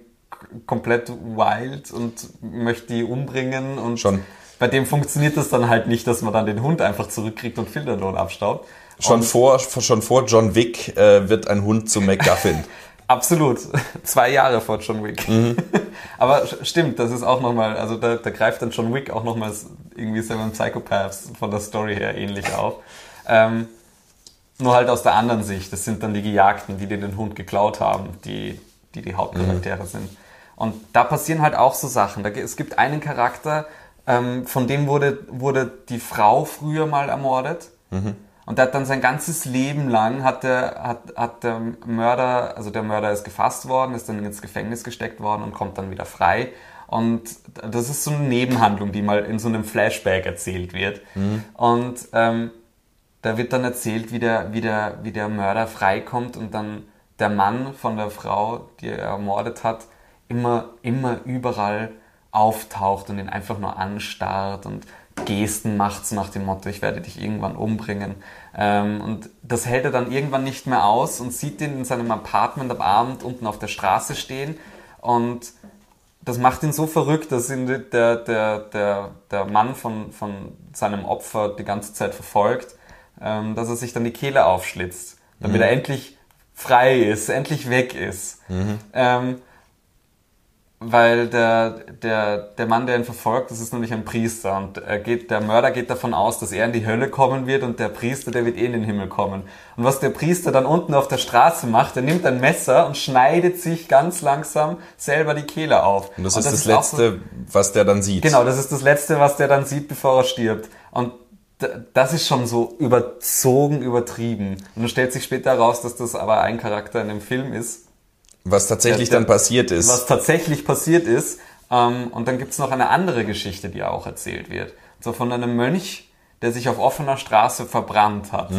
B: komplett wild und möchte die umbringen und
C: Schon.
B: bei dem funktioniert das dann halt nicht, dass man dann den Hund einfach zurückkriegt und Finderlohn abstaubt.
C: Schon
B: Und-
C: vor, schon vor John Wick äh, wird ein Hund zum MacGuffin. *laughs*
B: Absolut. *laughs* Zwei Jahre vor John Wick. *laughs* Aber sch- stimmt, das ist auch nochmal, also da, da greift dann John Wick auch nochmal irgendwie Seven Psychopaths von der Story her ähnlich auf. Ähm, nur halt aus der anderen Sicht. Das sind dann die Gejagten, die dir den Hund geklaut haben, die die, die Hauptcharaktere sind. Und da passieren halt auch so Sachen. Da, es gibt einen Charakter, ähm, von dem wurde, wurde die Frau früher mal ermordet. Und der hat dann sein ganzes Leben lang hat der, hat, hat der Mörder, also der Mörder ist gefasst worden, ist dann ins Gefängnis gesteckt worden und kommt dann wieder frei. Und das ist so eine Nebenhandlung, die mal in so einem Flashback erzählt wird. Und ähm, da wird dann erzählt, wie der, wie, der, wie der Mörder freikommt und dann der Mann von der Frau, die er ermordet hat, immer, immer überall auftaucht und ihn einfach nur anstarrt und Gesten macht nach dem Motto, ich werde dich irgendwann umbringen. Ähm, und das hält er dann irgendwann nicht mehr aus und sieht ihn in seinem Apartment am Abend unten auf der Straße stehen und das macht ihn so verrückt, dass ihn der, der, der, der Mann von, von seinem Opfer die ganze Zeit verfolgt, ähm, dass er sich dann die Kehle aufschlitzt, damit er endlich frei ist, endlich weg ist. Ähm, weil der, der, der Mann, der ihn verfolgt, das ist nämlich ein Priester und er geht, der Mörder geht davon aus, dass er in die Hölle kommen wird und der Priester, der wird eh in den Himmel kommen. Und was der Priester dann unten auf der Straße macht, er nimmt ein Messer und schneidet sich ganz langsam selber die Kehle auf.
C: Und das ist das,
B: auch so-
C: Letzte, was der dann sieht.
B: Genau, das ist das Letzte, was der dann sieht, bevor er stirbt. Und das ist schon so überzogen, übertrieben. Und dann stellt sich später heraus, dass das aber ein Charakter in dem Film ist,
C: Was tatsächlich
B: Der-
C: dann passiert ist.
B: was tatsächlich passiert ist. Ähm, und dann gibt's noch eine andere Geschichte, die auch erzählt wird. So von einem Mönch, der sich auf offener Straße verbrannt hat.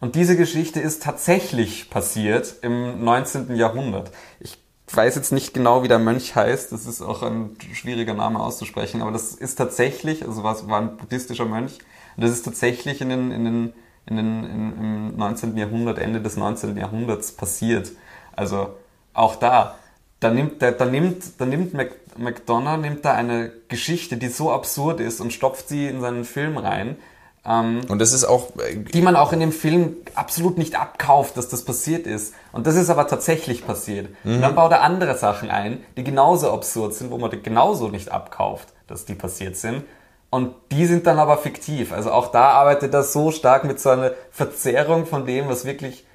B: Und diese Geschichte ist tatsächlich passiert im 19. Jahrhundert. Ich weiß jetzt nicht genau, wie der Mönch heißt. Das ist auch ein schwieriger Name auszusprechen. Aber das ist tatsächlich, also was war ein buddhistischer Mönch. Und das ist tatsächlich in den, in den, in den, in, im 19. Jahrhundert, Ende des 19. Jahrhunderts passiert. Also auch da, da nimmt, der, da nimmt, da nimmt Mac, McDonough nimmt da eine Geschichte, die so absurd ist und stopft sie in seinen Film rein, ähm,
C: Und das ist auch, äh,
B: die man auch in dem Film absolut nicht abkauft, dass das passiert ist. Und das ist aber tatsächlich passiert. Und dann baut er andere Sachen ein, die genauso absurd sind, wo man genauso nicht abkauft, dass die passiert sind. Und die sind dann aber fiktiv. Also auch da arbeitet er so stark mit so einer Verzerrung von dem, was wirklich,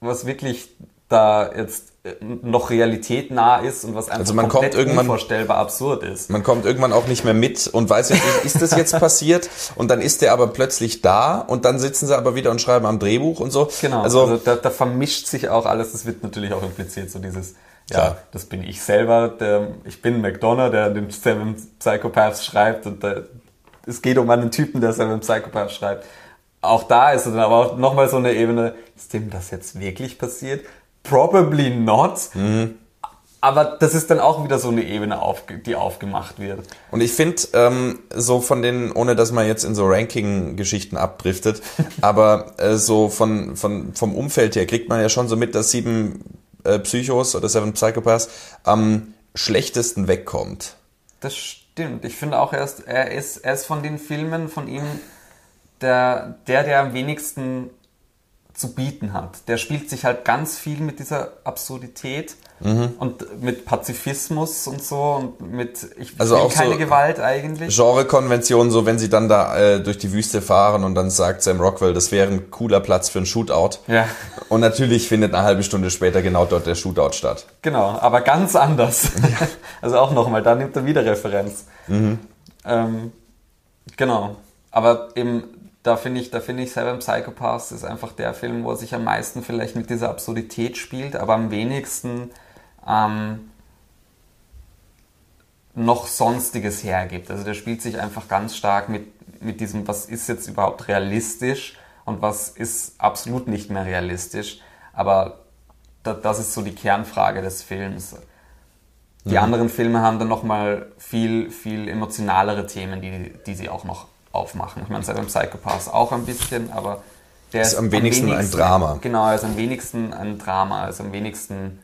B: was wirklich da jetzt äh, noch realitätnah ist und was einfach
C: Also man
B: komplett
C: kommt irgendwann-
B: unvorstellbar absurd ist.
C: man kommt irgendwann auch nicht mehr mit und weiß jetzt nicht, ist das jetzt *laughs* passiert? Und dann ist der aber plötzlich da und dann sitzen sie aber wieder und schreiben am Drehbuch und so.
B: Genau,
C: Also,
B: also, da, da vermischt sich auch alles, das wird natürlich auch impliziert, so dieses, ja,
C: Klar.
B: das bin ich selber, der, ich bin McDonough, der den Seven Psychopaths schreibt und der, es geht um einen Typen, der seinen Psychopath schreibt. Auch da ist es dann aber auch nochmal so eine Ebene, ist dem das jetzt wirklich passiert? Probably not. Aber das ist dann auch wieder so eine Ebene, auf, die aufgemacht wird.
C: Und ich finde, ähm, so von den, ohne dass man jetzt in so Ranking-Geschichten abdriftet, *laughs* aber äh, so von, von, vom Umfeld her kriegt man ja schon so mit, dass sieben äh, Psychos oder Seven Psychopaths am schlechtesten wegkommt.
B: Das stimmt. Ich finde auch, er ist, er ist, er ist von den Filmen von ihm der, der, der am wenigsten zu bieten hat. Der spielt sich halt ganz viel mit dieser Absurdität und mit Pazifismus und so und mit ich
C: Also
B: will
C: auch
B: keine
C: so
B: Gewalt eigentlich.
C: Genrekonvention, so wenn sie dann da äh, durch die Wüste fahren und dann sagt Sam Rockwell, das wäre ein cooler Platz für ein Shootout.
B: Ja,
C: Und natürlich findet eine halbe Stunde später genau dort der Shootout statt.
B: genau, aber ganz anders. *laughs* also auch nochmal, da nimmt er wieder Referenz. Ähm, genau, aber eben da finde ich, da finde ich Seven Psychopaths ist einfach der Film, wo er sich am meisten vielleicht mit dieser Absurdität spielt, aber am wenigsten ähm, noch Sonstiges hergibt. Also der spielt sich einfach ganz stark mit, mit diesem, was ist jetzt überhaupt realistisch und was ist absolut nicht mehr realistisch. Aber da, das ist so die Kernfrage des Films. Die anderen Filme haben dann nochmal viel, viel emotionalere Themen, die, die sie auch noch aufmachen. Ich meine, Seven Psychopaths auch ein bisschen, aber der
C: Ist am wenigsten ein Drama.
B: Genau, er ist am wenigsten ein Drama, er ist am wenigsten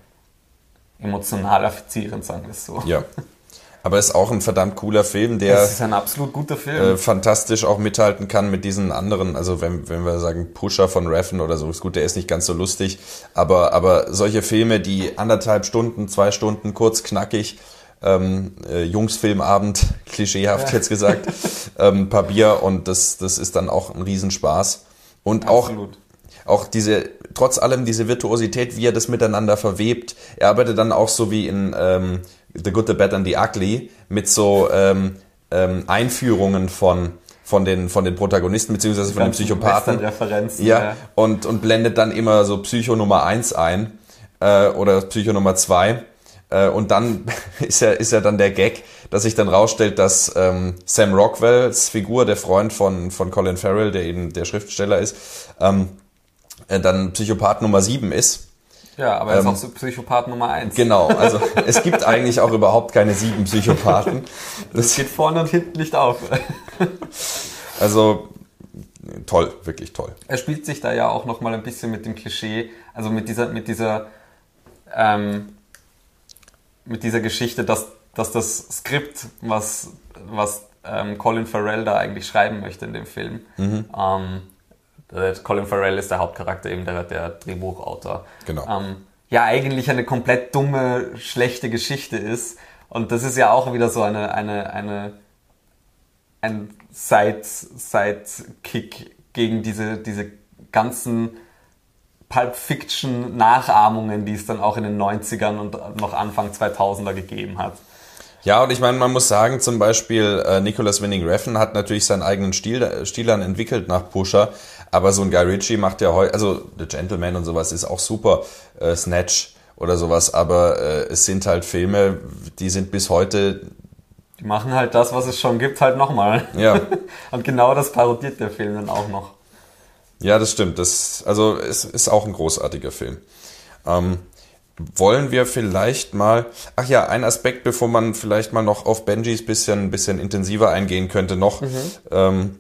B: emotional affizierend, sagen wir es so.
C: Ja. Aber ist auch ein verdammt cooler Film, der
B: Das ist ein absolut guter Film.
C: äh, fantastisch auch mithalten kann mit diesen anderen, also wenn, wenn wir sagen Pusher von Reffen oder so, ist gut, der ist nicht ganz so lustig, aber, aber solche Filme, die anderthalb Stunden, zwei Stunden, kurz, knackig, ähm, äh, Jungsfilmabend, *laughs* klischeehaft jetzt gesagt, ähm, paar Bier und das, das ist dann auch ein Riesenspaß. Und auch,
B: Absolut.
C: auch diese, trotz allem diese Virtuosität, wie er das miteinander verwebt. Er arbeitet dann auch so wie in ähm, The Good, The Bad and The Ugly mit so ähm, ähm, Einführungen von, von, den, von den Protagonisten beziehungsweise von den Psychopathen.
B: Western-Referenzen,
C: Ja,
B: ja.
C: und, und blendet dann immer so Psycho Nummer 1 ein äh, oder Psycho Nummer 2. Äh, und dann *laughs* ist ja, ist ja dann der Gag, dass sich dann rausstellt, dass ähm, Sam Rockwells Figur, der Freund von, von Colin Farrell, der eben der Schriftsteller ist, ähm, äh, dann Psychopath Nummer 7 ist.
B: Ja, aber er ist
C: Ähm,
B: auch so Psychopath Nummer eins.
C: Genau, also *laughs* es gibt eigentlich auch überhaupt keine sieben Psychopathen. *laughs*
B: Das geht vorne und hinten nicht auf.
C: Also toll, wirklich toll.
B: er spielt sich da ja auch nochmal ein bisschen mit dem Klischee, also mit dieser, mit dieser, ähm, mit dieser Geschichte, dass, dass das Skript, was, was ähm, Colin Farrell da eigentlich schreiben möchte in dem Film, ähm, der Colin Farrell ist der Hauptcharakter, eben der, der Drehbuchautor.
C: Genau.
B: Ähm, ja, eigentlich eine komplett dumme, schlechte Geschichte ist. Und das ist ja auch wieder so eine, eine, eine, ein Side, Sidekick gegen diese, diese ganzen Pulp Fiction Nachahmungen, die es dann auch in den 90ern und noch Anfang 2000er gegeben hat.
C: Ja, und ich meine, man muss sagen, zum Beispiel äh, Nicholas Winning Refn hat natürlich seinen eigenen Stil, äh, Stil dann entwickelt nach Pusher, aber so ein Guy Ritchie macht ja heute, also The Gentleman und sowas ist auch super, äh, Snatch oder sowas, aber äh, es sind halt Filme, die sind bis heute,
B: Die machen halt das, was es schon gibt, halt nochmal.
C: ja, *laughs*
B: Und genau das parodiert der Film dann auch noch.
C: Ja, das stimmt, das, also es ist auch ein großartiger Film. Ähm, wollen wir vielleicht mal, ach ja, ein Aspekt, bevor man vielleicht mal noch auf Benjis bisschen, bisschen intensiver eingehen könnte noch, ähm,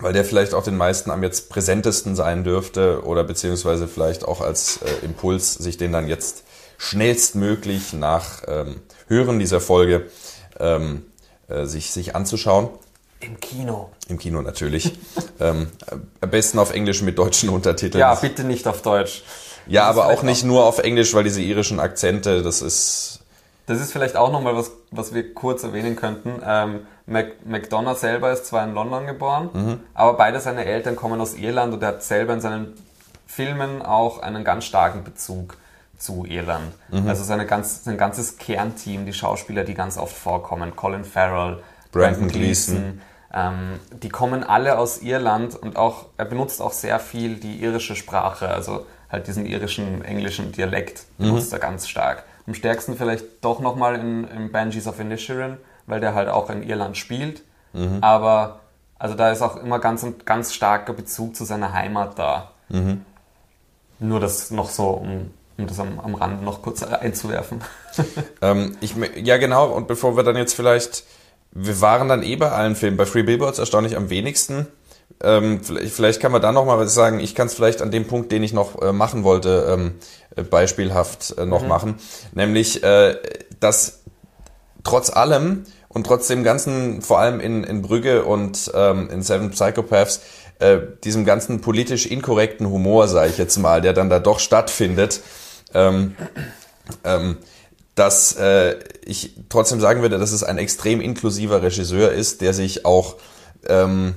C: weil der vielleicht auch den meisten am jetzt präsentesten sein dürfte oder beziehungsweise vielleicht auch als äh, Impuls, sich den dann jetzt schnellstmöglich nach ähm, Hören dieser Folge ähm, äh, sich, sich anzuschauen.
B: Im Kino.
C: Im Kino natürlich. *laughs* ähm, am besten auf Englisch mit deutschen Untertiteln.
B: Ja, bitte nicht auf Deutsch.
C: Ja,
B: Das
C: aber auch nicht nur auf Englisch, weil diese irischen Akzente, das ist.
B: Das ist vielleicht auch nochmal was, was wir kurz erwähnen könnten. Ähm, Mac McDonough selber ist zwar in London geboren, aber beide seine Eltern kommen aus Irland und er hat selber in seinen Filmen auch einen ganz starken Bezug zu Irland. Also seine ganz, sein ganzes Kernteam, die Schauspieler, die ganz oft vorkommen, Colin Farrell,
C: Brandon Gleeson.
B: Ähm, die kommen alle aus Irland und auch, er benutzt auch sehr viel die irische Sprache, also halt diesen irischen, englischen Dialekt benutzt er ganz stark. Am stärksten vielleicht doch nochmal in, in Banshees of Inisherin, weil der halt auch in Irland spielt, aber Also da ist auch immer ganz ganz starker Bezug zu seiner Heimat da. Mhm. Nur das noch so, um, um das am, am Rand noch kurz einzuwerfen. *laughs*
C: ähm, ich, ja, genau. Und bevor wir dann jetzt vielleicht, wir waren dann eh bei allen Filmen, bei Free Billboards erstaunlich am wenigsten. Ähm, vielleicht, vielleicht, kann man da noch mal was sagen. Ich kann es vielleicht an dem Punkt, den ich noch äh, machen wollte, ähm, äh, beispielhaft äh, noch mhm. machen. Nämlich, äh, dass trotz allem und trotz dem Ganzen, vor allem in, in Brügge und ähm, in Seven Psychopaths, äh, diesem ganzen politisch inkorrekten Humor, sage ich jetzt mal, der dann da doch stattfindet, ähm, ähm, dass äh, ich trotzdem sagen würde, dass es ein extrem inklusiver Regisseur ist, der sich auch ähm,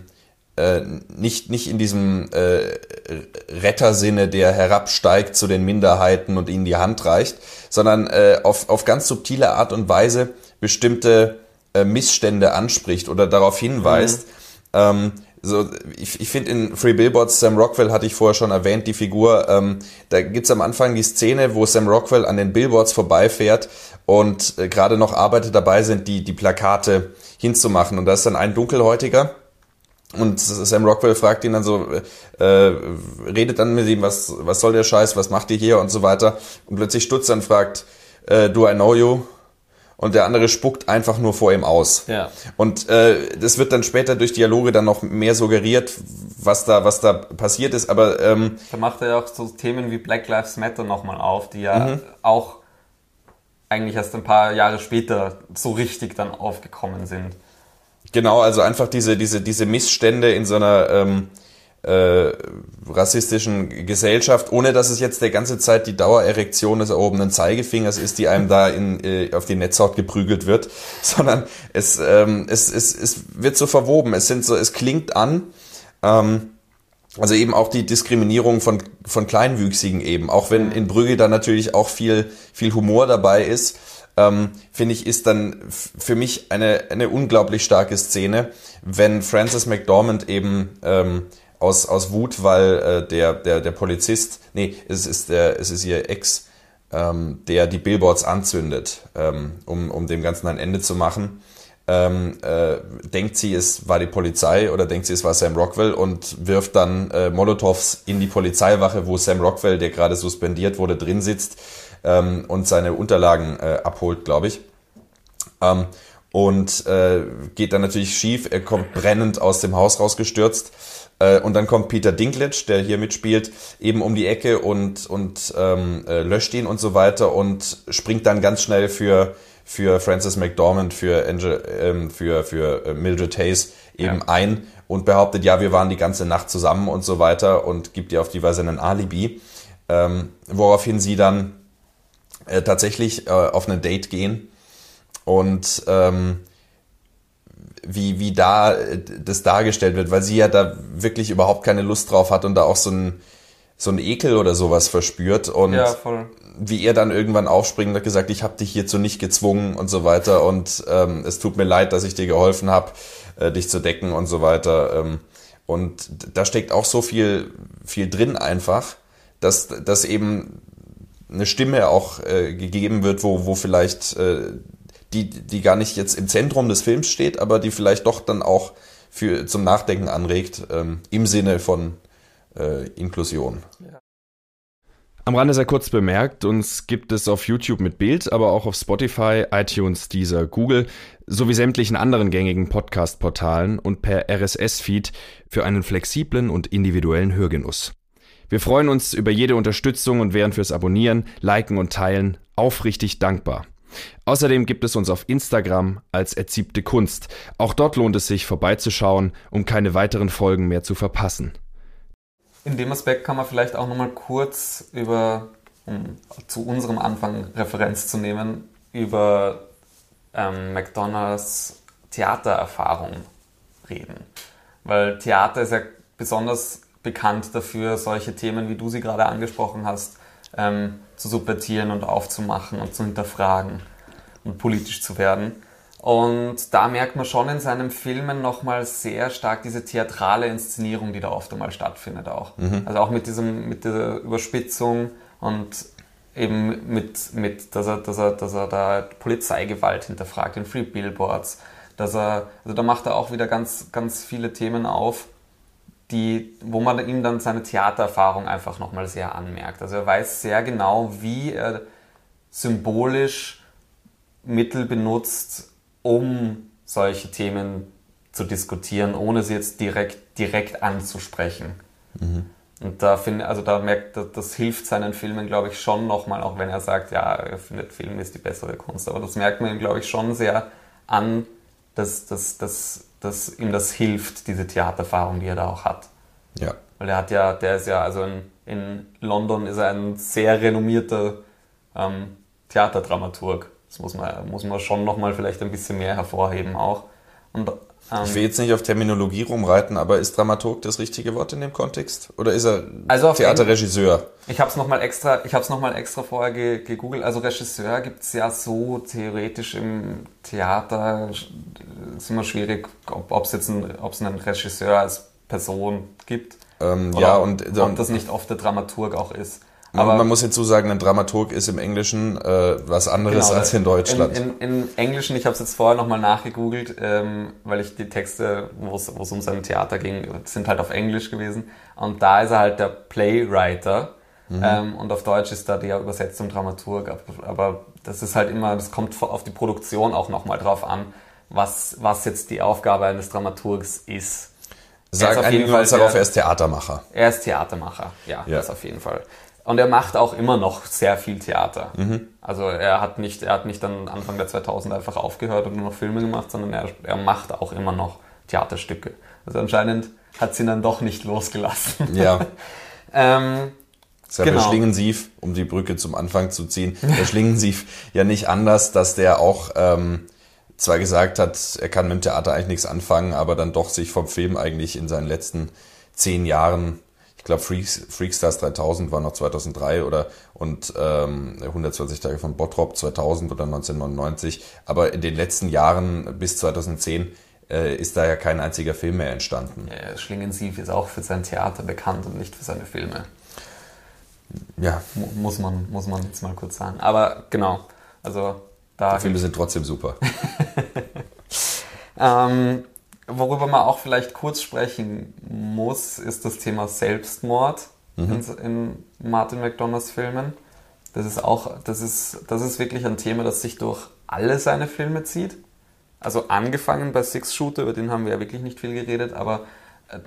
C: äh, nicht, nicht in diesem äh, Rettersinne, der herabsteigt zu den Minderheiten und ihnen die Hand reicht, sondern äh, auf, auf ganz subtile Art und Weise bestimmte äh, Missstände anspricht oder darauf hinweist. Mhm. Ähm, so, ich, ich finde in Free Billboards, Sam Rockwell hatte ich vorher schon erwähnt, die Figur, ähm, da gibt's am Anfang die Szene, wo Sam Rockwell an den Billboards vorbeifährt und äh, gerade noch Arbeiter dabei sind, die, die Plakate hinzumachen. Und da ist dann ein Dunkelhäutiger, und Sam Rockwell fragt ihn dann so, äh, redet dann mit ihm, was, was soll der Scheiß, was macht ihr hier und so weiter. Und plötzlich stutzt dann fragt, äh, do I know you? Und der andere spuckt einfach nur vor ihm aus.
B: Ja.
C: Und äh, das wird dann später durch Dialoge dann noch mehr suggeriert, was da, was da passiert ist. Aber ähm,
B: da macht er ja auch so Themen wie Black Lives Matter nochmal auf, die ja mhm. auch eigentlich erst ein paar Jahre später so richtig dann aufgekommen sind.
C: Genau, also einfach diese, diese, diese Missstände in so einer ähm, äh, rassistischen Gesellschaft, ohne dass es jetzt der ganze Zeit die Dauererektion des erhobenen Zeigefingers ist, die einem da in, äh, auf die Netzhaut geprügelt wird, *laughs* sondern es, ähm, es, es, es wird so verwoben. Es sind so, es klingt an, ähm, also eben auch die Diskriminierung von, von Kleinwüchsigen eben, auch wenn in Brügge da natürlich auch viel, viel Humor dabei ist ähm, finde ich, ist dann für mich eine, eine unglaublich starke Szene, wenn Francis McDormand eben ähm, aus, aus Wut, weil äh, der, der, der Polizist, nee, es ist, der, es ist ihr Ex, ähm, der die Billboards anzündet, ähm, um, um dem Ganzen ein Ende zu machen. Ähm, äh, denkt sie, es war die Polizei oder denkt sie, es war Sam Rockwell und wirft dann äh, Molotovs in die Polizeiwache, wo Sam Rockwell, der gerade suspendiert wurde, drin sitzt ähm, und seine Unterlagen äh, abholt, glaube ich. Ähm, und äh, geht dann natürlich schief, er kommt brennend aus dem Haus rausgestürzt. Äh, und dann kommt Peter Dinklage, der hier mitspielt, eben um die Ecke und, und ähm, äh, löscht ihn und so weiter und springt dann ganz schnell für, für Francis McDormand, für, Angel, ähm, für, für äh, Mildred Hayes eben ja. ein und behauptet, ja, wir waren die ganze Nacht zusammen und so weiter und gibt ihr auf die Weise einen Alibi. Ähm, woraufhin sie dann äh, tatsächlich äh, auf ein Date gehen und ähm, wie, wie da äh, das dargestellt wird, weil sie ja da wirklich überhaupt keine Lust drauf hat und da auch so ein, so ein Ekel oder sowas verspürt. Und
B: ja,
C: wie er dann irgendwann aufspringt und hat gesagt, ich habe dich hierzu nicht gezwungen und so weiter. Und ähm, es tut mir leid, dass ich dir geholfen habe, äh, dich zu decken und so weiter. Ähm, und da steckt auch so viel, viel drin einfach, dass, dass eben eine Stimme auch äh, gegeben wird, wo, wo vielleicht äh, die, die gar nicht jetzt im Zentrum des Films steht, aber die vielleicht doch dann auch für, zum Nachdenken anregt, ähm, im Sinne von äh, Inklusion. Ja.
A: Am Rande sehr kurz bemerkt, uns gibt es auf YouTube mit Bild, aber auch auf Spotify, iTunes, Deezer, Google sowie sämtlichen anderen gängigen Podcast-Portalen und per RSS-Feed für einen flexiblen und individuellen Hörgenuss. Wir freuen uns über jede Unterstützung und wären fürs Abonnieren, Liken und Teilen aufrichtig dankbar. Außerdem gibt es uns auf Instagram als Erziebte Kunst. Auch dort lohnt es sich vorbeizuschauen, um keine weiteren Folgen mehr zu verpassen.
B: In dem Aspekt kann man vielleicht auch nochmal kurz über, um zu unserem Anfang Referenz zu nehmen, über ähm, McDonalds Theatererfahrung reden. Weil Theater ist ja besonders bekannt dafür, solche Themen, wie du sie gerade angesprochen hast, ähm, zu subvertieren und aufzumachen und zu hinterfragen und politisch zu werden. Und da merkt man schon in seinen Filmen nochmal sehr stark diese theatrale Inszenierung, die da oft einmal stattfindet auch. Mhm. Also auch mit diesem, mit dieser Überspitzung und eben mit, mit dass er, dass er, dass er da Polizeigewalt hinterfragt in Free Billboards, dass er, also da macht er auch wieder ganz, ganz viele Themen auf, die, wo man ihm dann seine Theatererfahrung einfach nochmal sehr anmerkt. Also er weiß sehr genau, wie er symbolisch Mittel benutzt, um solche Themen zu diskutieren, ohne sie jetzt direkt, direkt anzusprechen. Mhm. Und da finde also da merkt, das, das hilft seinen Filmen, glaube ich, schon nochmal, auch wenn er sagt, ja, er findet Film ist die bessere Kunst. Aber das merkt man ihm, glaube ich, schon sehr an, dass, dass, dass, dass ihm das hilft, diese Theatererfahrung, die er da auch hat.
C: Ja.
B: Weil er hat ja, der ist ja, also in, in London ist er ein sehr renommierter ähm, Theaterdramaturg. Das muss man, muss man schon nochmal vielleicht ein bisschen mehr hervorheben auch. Und
C: ich ähm, will jetzt nicht auf Terminologie rumreiten, aber ist Dramaturg das richtige Wort in dem Kontext? Oder ist er
B: also
C: Theaterregisseur?
B: Ich habe es nochmal extra, ich habe es noch mal extra vorher ge gegoogelt. Also Regisseur gibt es ja so theoretisch im Theater. Ist immer schwierig, ob es jetzt ein, ob's einen Regisseur als Person gibt.
C: Ähm, ja, und
B: ob das nicht oft der Dramaturg auch ist.
C: Aber man muss hinzu sagen, ein Dramaturg ist im Englischen äh, was anderes genau, als in Deutschland.
B: In, in, in Englischen, ich habe es jetzt vorher nochmal nachgegoogelt, ähm, weil ich die Texte, wo es um sein Theater ging, sind halt auf Englisch gewesen. Und da ist er halt der Playwriter. Mhm. Ähm, und auf Deutsch ist da die Übersetzung Dramaturg. Aber das ist halt immer, das kommt auf die Produktion auch nochmal drauf an, was, was jetzt die Aufgabe eines Dramaturgs ist.
C: Sag einigen uns darauf, er ist Theatermacher.
B: Er ist Theatermacher, ja, ja, das auf jeden Fall. Und er macht auch immer noch sehr viel Theater. Mhm. Also er hat nicht, er hat nicht dann Anfang der 2000 einfach aufgehört und nur noch Filme gemacht, sondern er, er macht auch immer noch Theaterstücke. Also anscheinend hat sie ihn dann doch nicht losgelassen.
C: Ja. *laughs* ähm, ist ja genau. bei Schlingensief, um die Brücke zum Anfang zu ziehen, der Schlingensief ja nicht anders, dass der auch ähm, zwar gesagt hat, er kann mit dem Theater eigentlich nichts anfangen, aber dann doch sich vom Film eigentlich in seinen letzten zehn Jahren ich glaube Freaks, Freakstars 3000 war noch 2003 oder und ähm, 120 Tage von Bottrop 2000 oder 1999. Aber in den letzten Jahren bis 2010 äh, ist da ja kein einziger Film mehr entstanden.
B: Ja, Schlingensief ist auch für sein Theater bekannt und nicht für seine Filme.
C: Ja.
B: muss, man, muss man jetzt mal kurz sagen. Aber genau, also
C: da. Die Filme sind trotzdem super. *laughs*
B: ähm, Worüber man auch vielleicht kurz sprechen muss, ist das Thema Selbstmord mhm. in, in Martin McDonaghs Filmen. Das ist auch, das ist, das ist wirklich ein Thema, das sich durch alle seine Filme zieht. Also angefangen bei Six Shooter, über den haben wir ja wirklich nicht viel geredet, aber äh,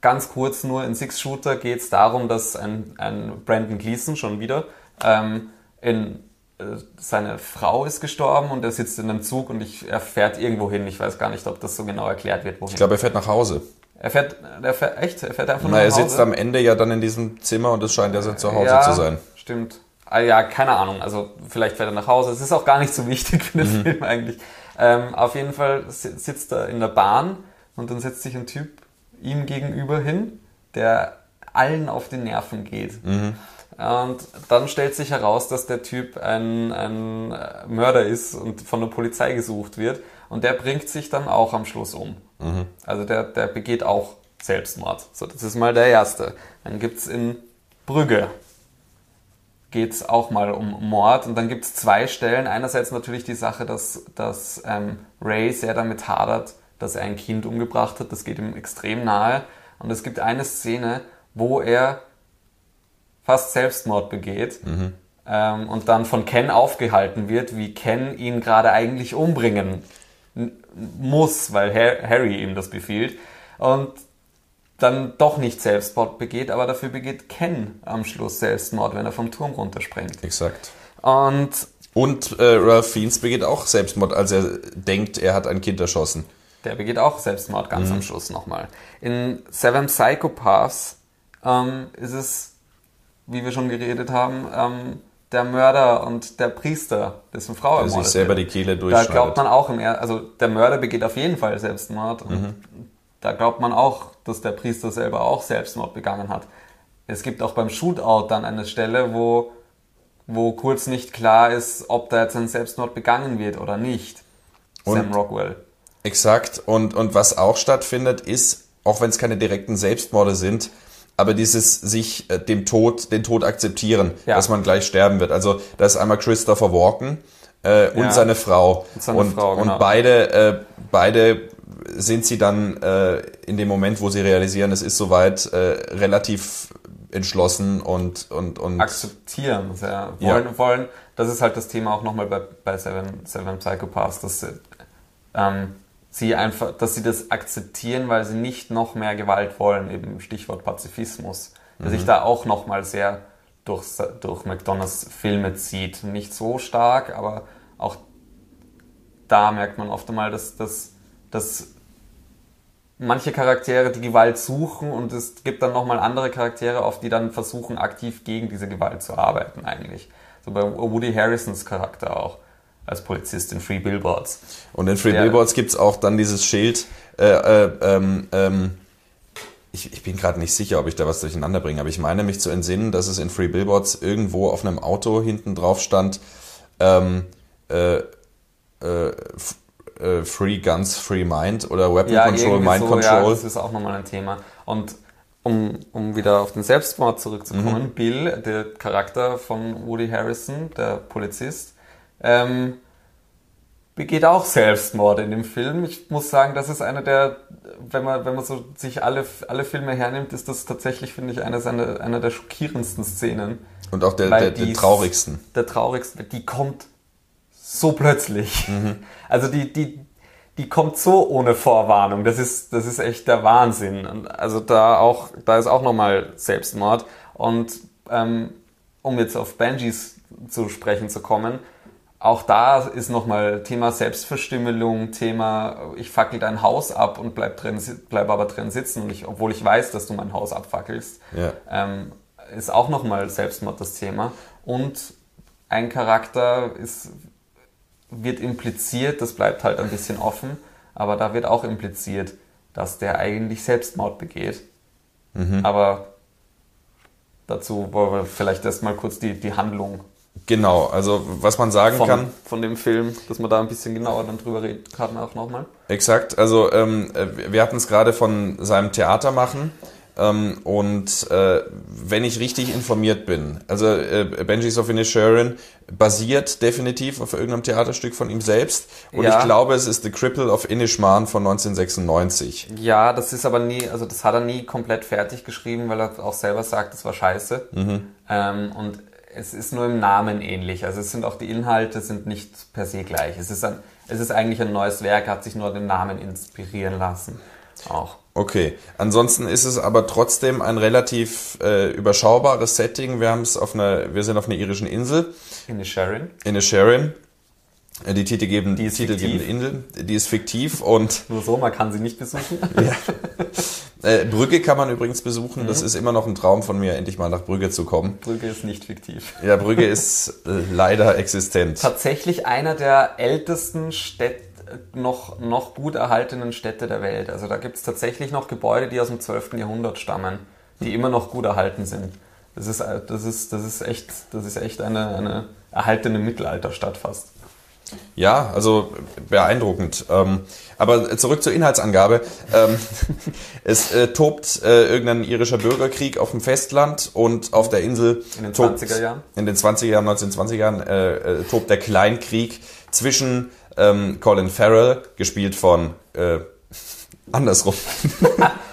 B: ganz kurz nur in Six Shooter geht es darum, dass ein, ein Brandon Gleason schon wieder ähm, in seine Frau ist gestorben und er sitzt in einem Zug und ich, er fährt irgendwo hin. Ich weiß gar nicht, ob das so genau erklärt wird,
C: wohin. Ich glaube, er fährt nach Hause.
B: Er fährt, er fährt echt? Er fährt einfach
C: Na, nach Hause? er sitzt am Ende ja dann in diesem Zimmer und es scheint ja sein Zuhause
B: ja,
C: zu sein.
B: stimmt. Ah, ja, keine Ahnung. Also vielleicht fährt er nach Hause. Es ist auch gar nicht so wichtig für den mhm. Film eigentlich. Ähm, auf jeden Fall sitzt er in der Bahn und dann setzt sich ein Typ ihm gegenüber hin, der allen auf die Nerven geht. Mhm. Und dann stellt sich heraus, dass der Typ ein, ein Mörder ist und von der Polizei gesucht wird. Und der bringt sich dann auch am Schluss um. Mhm. Also der, der begeht auch Selbstmord. So, das ist mal der erste. Dann gibt es in Brügge geht es auch mal um Mord. Und dann gibt es zwei Stellen. Einerseits natürlich die Sache, dass, dass ähm, Ray sehr damit hadert, dass er ein Kind umgebracht hat. Das geht ihm extrem nahe. Und es gibt eine Szene, wo er fast Selbstmord begeht mhm. ähm, und dann von Ken aufgehalten wird, wie Ken ihn gerade eigentlich umbringen muss, weil Harry ihm das befiehlt. Und dann doch nicht Selbstmord begeht, aber dafür begeht Ken am Schluss Selbstmord, wenn er vom Turm runterspringt.
C: Exakt.
B: Und,
C: und äh, Ralph Fiennes begeht auch Selbstmord, als er denkt, er hat ein Kind erschossen.
B: Der begeht auch Selbstmord ganz mhm. am Schluss nochmal. In Seven Psychopaths ähm, ist es wie wir schon geredet haben, ähm, der Mörder und der Priester, dessen Frau
C: der sich selber die Kehle durchschneidet.
B: Da glaubt man auch im er also der Mörder begeht auf jeden Fall Selbstmord und mhm. da glaubt man auch, dass der Priester selber auch Selbstmord begangen hat. Es gibt auch beim Shootout dann eine Stelle, wo wo kurz nicht klar ist, ob da jetzt ein Selbstmord begangen wird oder nicht.
C: Und
B: Sam Rockwell.
C: Exakt. Und, und was auch stattfindet, ist, auch wenn es keine direkten Selbstmorde sind, aber dieses sich äh, dem Tod, den Tod akzeptieren, ja. dass man gleich sterben wird. Also da ist einmal Christopher Walken, äh, und
B: Ja.
C: seine Frau.
B: Und seine
C: und,
B: Frau, genau.
C: und beide, äh, beide sind sie dann äh, in dem Moment, wo sie realisieren, es ist soweit, äh, relativ entschlossen und, und, und
B: akzeptieren.
C: Ja.
B: wollen, wollen, das ist halt das Thema auch nochmal bei, bei Seven, Seven Psychopaths, dass sie, ähm, sie einfach, dass sie das akzeptieren, weil sie nicht noch mehr Gewalt wollen, eben Stichwort Pazifismus, der sich da auch nochmal sehr durch, durch McDonalds Filme zieht. Nicht so stark, aber auch da merkt man oft einmal, dass, dass, dass manche Charaktere die Gewalt suchen und es gibt dann nochmal andere Charaktere, auf die dann versuchen, aktiv gegen diese Gewalt zu arbeiten eigentlich. So bei Woody Harrisons Charakter auch als Polizist in Free Billboards.
C: Und in Free
B: Der-
C: Billboards gibt's auch dann dieses Schild, äh, äh, ähm, ähm, ich, ich bin gerade nicht sicher, ob ich da was durcheinander bringe, aber ich meine mich zu entsinnen, dass es in Free Billboards irgendwo auf einem Auto hinten drauf stand, ähm, äh, äh, äh, Free Guns, Free Mind oder Weapon Control,
B: irgendwie
C: Mind
B: so, Ja,
C: Control.
B: das ist auch nochmal ein Thema. Und um, um wieder auf den Selbstmord zurückzukommen,
C: Mhm.
B: Bill, der Charakter von Woody Harrison, der Polizist, ähm, begeht auch Selbstmord in dem Film. Ich muss sagen, das ist einer der, wenn man, wenn man so sich alle, alle Filme hernimmt, ist das tatsächlich, finde ich, eine, seiner- einer der schockierendsten Szenen.
C: Und auch der, der, der
B: die-
C: traurigsten.
B: Der traurigste, die kommt so plötzlich. *laughs* Also die, die, die kommt so ohne Vorwarnung. Das ist, das ist echt der Wahnsinn. Und also da auch, da ist auch nochmal Selbstmord. Und ähm, um jetzt auf Benjis zu sprechen zu kommen, auch da ist nochmal Thema Selbstverstümmelung, Thema, ich fackel dein Haus ab und bleib, drin, bleib aber drin sitzen, und ich, obwohl ich weiß, dass du mein Haus abfackelst
C: Ja.
B: ähm, ist auch nochmal Selbstmord das Thema. Und ein Charakter ist, wird impliziert, das bleibt halt ein bisschen offen, aber da wird auch impliziert, dass der eigentlich Selbstmord begeht. Aber dazu wollen wir vielleicht erstmal kurz die, die Handlung
C: Genau, also was man sagen
B: von,
C: kann.
B: von dem Film, dass man da ein bisschen genauer dann drüber reden kann auch nochmal.
C: Exakt, also ähm, äh, wir hatten es gerade von seinem Theater machen ähm, und äh, wenn ich richtig informiert bin, also äh, Benji's of Inisherin basiert definitiv auf irgendeinem Theaterstück von ihm selbst und
B: Ja.
C: ich glaube, es ist The Cripple of Inishmaan von 1996.
B: Ja, das ist aber nie, also das hat er nie komplett fertig geschrieben, weil er auch selber sagt, das war scheiße. Ähm, und es ist nur im Namen ähnlich. Also es sind auch die Inhalte sind nicht per se gleich. Es ist ein, es ist eigentlich ein neues Werk, hat sich nur den Namen inspirieren lassen. Auch.
C: Okay, ansonsten ist es aber trotzdem ein relativ äh, überschaubares Setting. Wir haben es auf einer, wir sind auf einer irischen Insel
B: In Sharon.
C: in Sharon. Äh, Die titelgebende,
B: Die ist
C: titelgebende. Insel, die ist fiktiv und
B: Nur so, man kann sie nicht besuchen. *laughs*
C: Äh, Brügge kann man übrigens besuchen.
B: Mhm.
C: Das ist immer noch ein Traum von mir, endlich mal nach Brügge zu kommen.
B: Brügge ist nicht fiktiv.
C: Ja, Brügge *laughs* ist äh, leider existent.
B: Tatsächlich einer der ältesten Städte, noch, noch gut erhaltenen Städte der Welt. Also da gibt es tatsächlich noch Gebäude, die aus dem 12. Jahrhundert stammen, die immer noch gut erhalten sind. Das ist, äh, das ist, das ist echt, das ist echt eine, eine erhaltene Mittelalterstadt fast.
C: Ja, also beeindruckend. Ähm, aber zurück zur Inhaltsangabe. Ähm, *laughs* es äh, tobt äh, irgendein irischer Bürgerkrieg auf dem Festland und auf der Insel
B: In den
C: tobt,
B: 20er Jahren?
C: In den 20er Jahren, 1920er Jahren äh, äh, tobt der Kleinkrieg zwischen ähm, Colin Farrell, gespielt von äh, *laughs* andersrum. *laughs*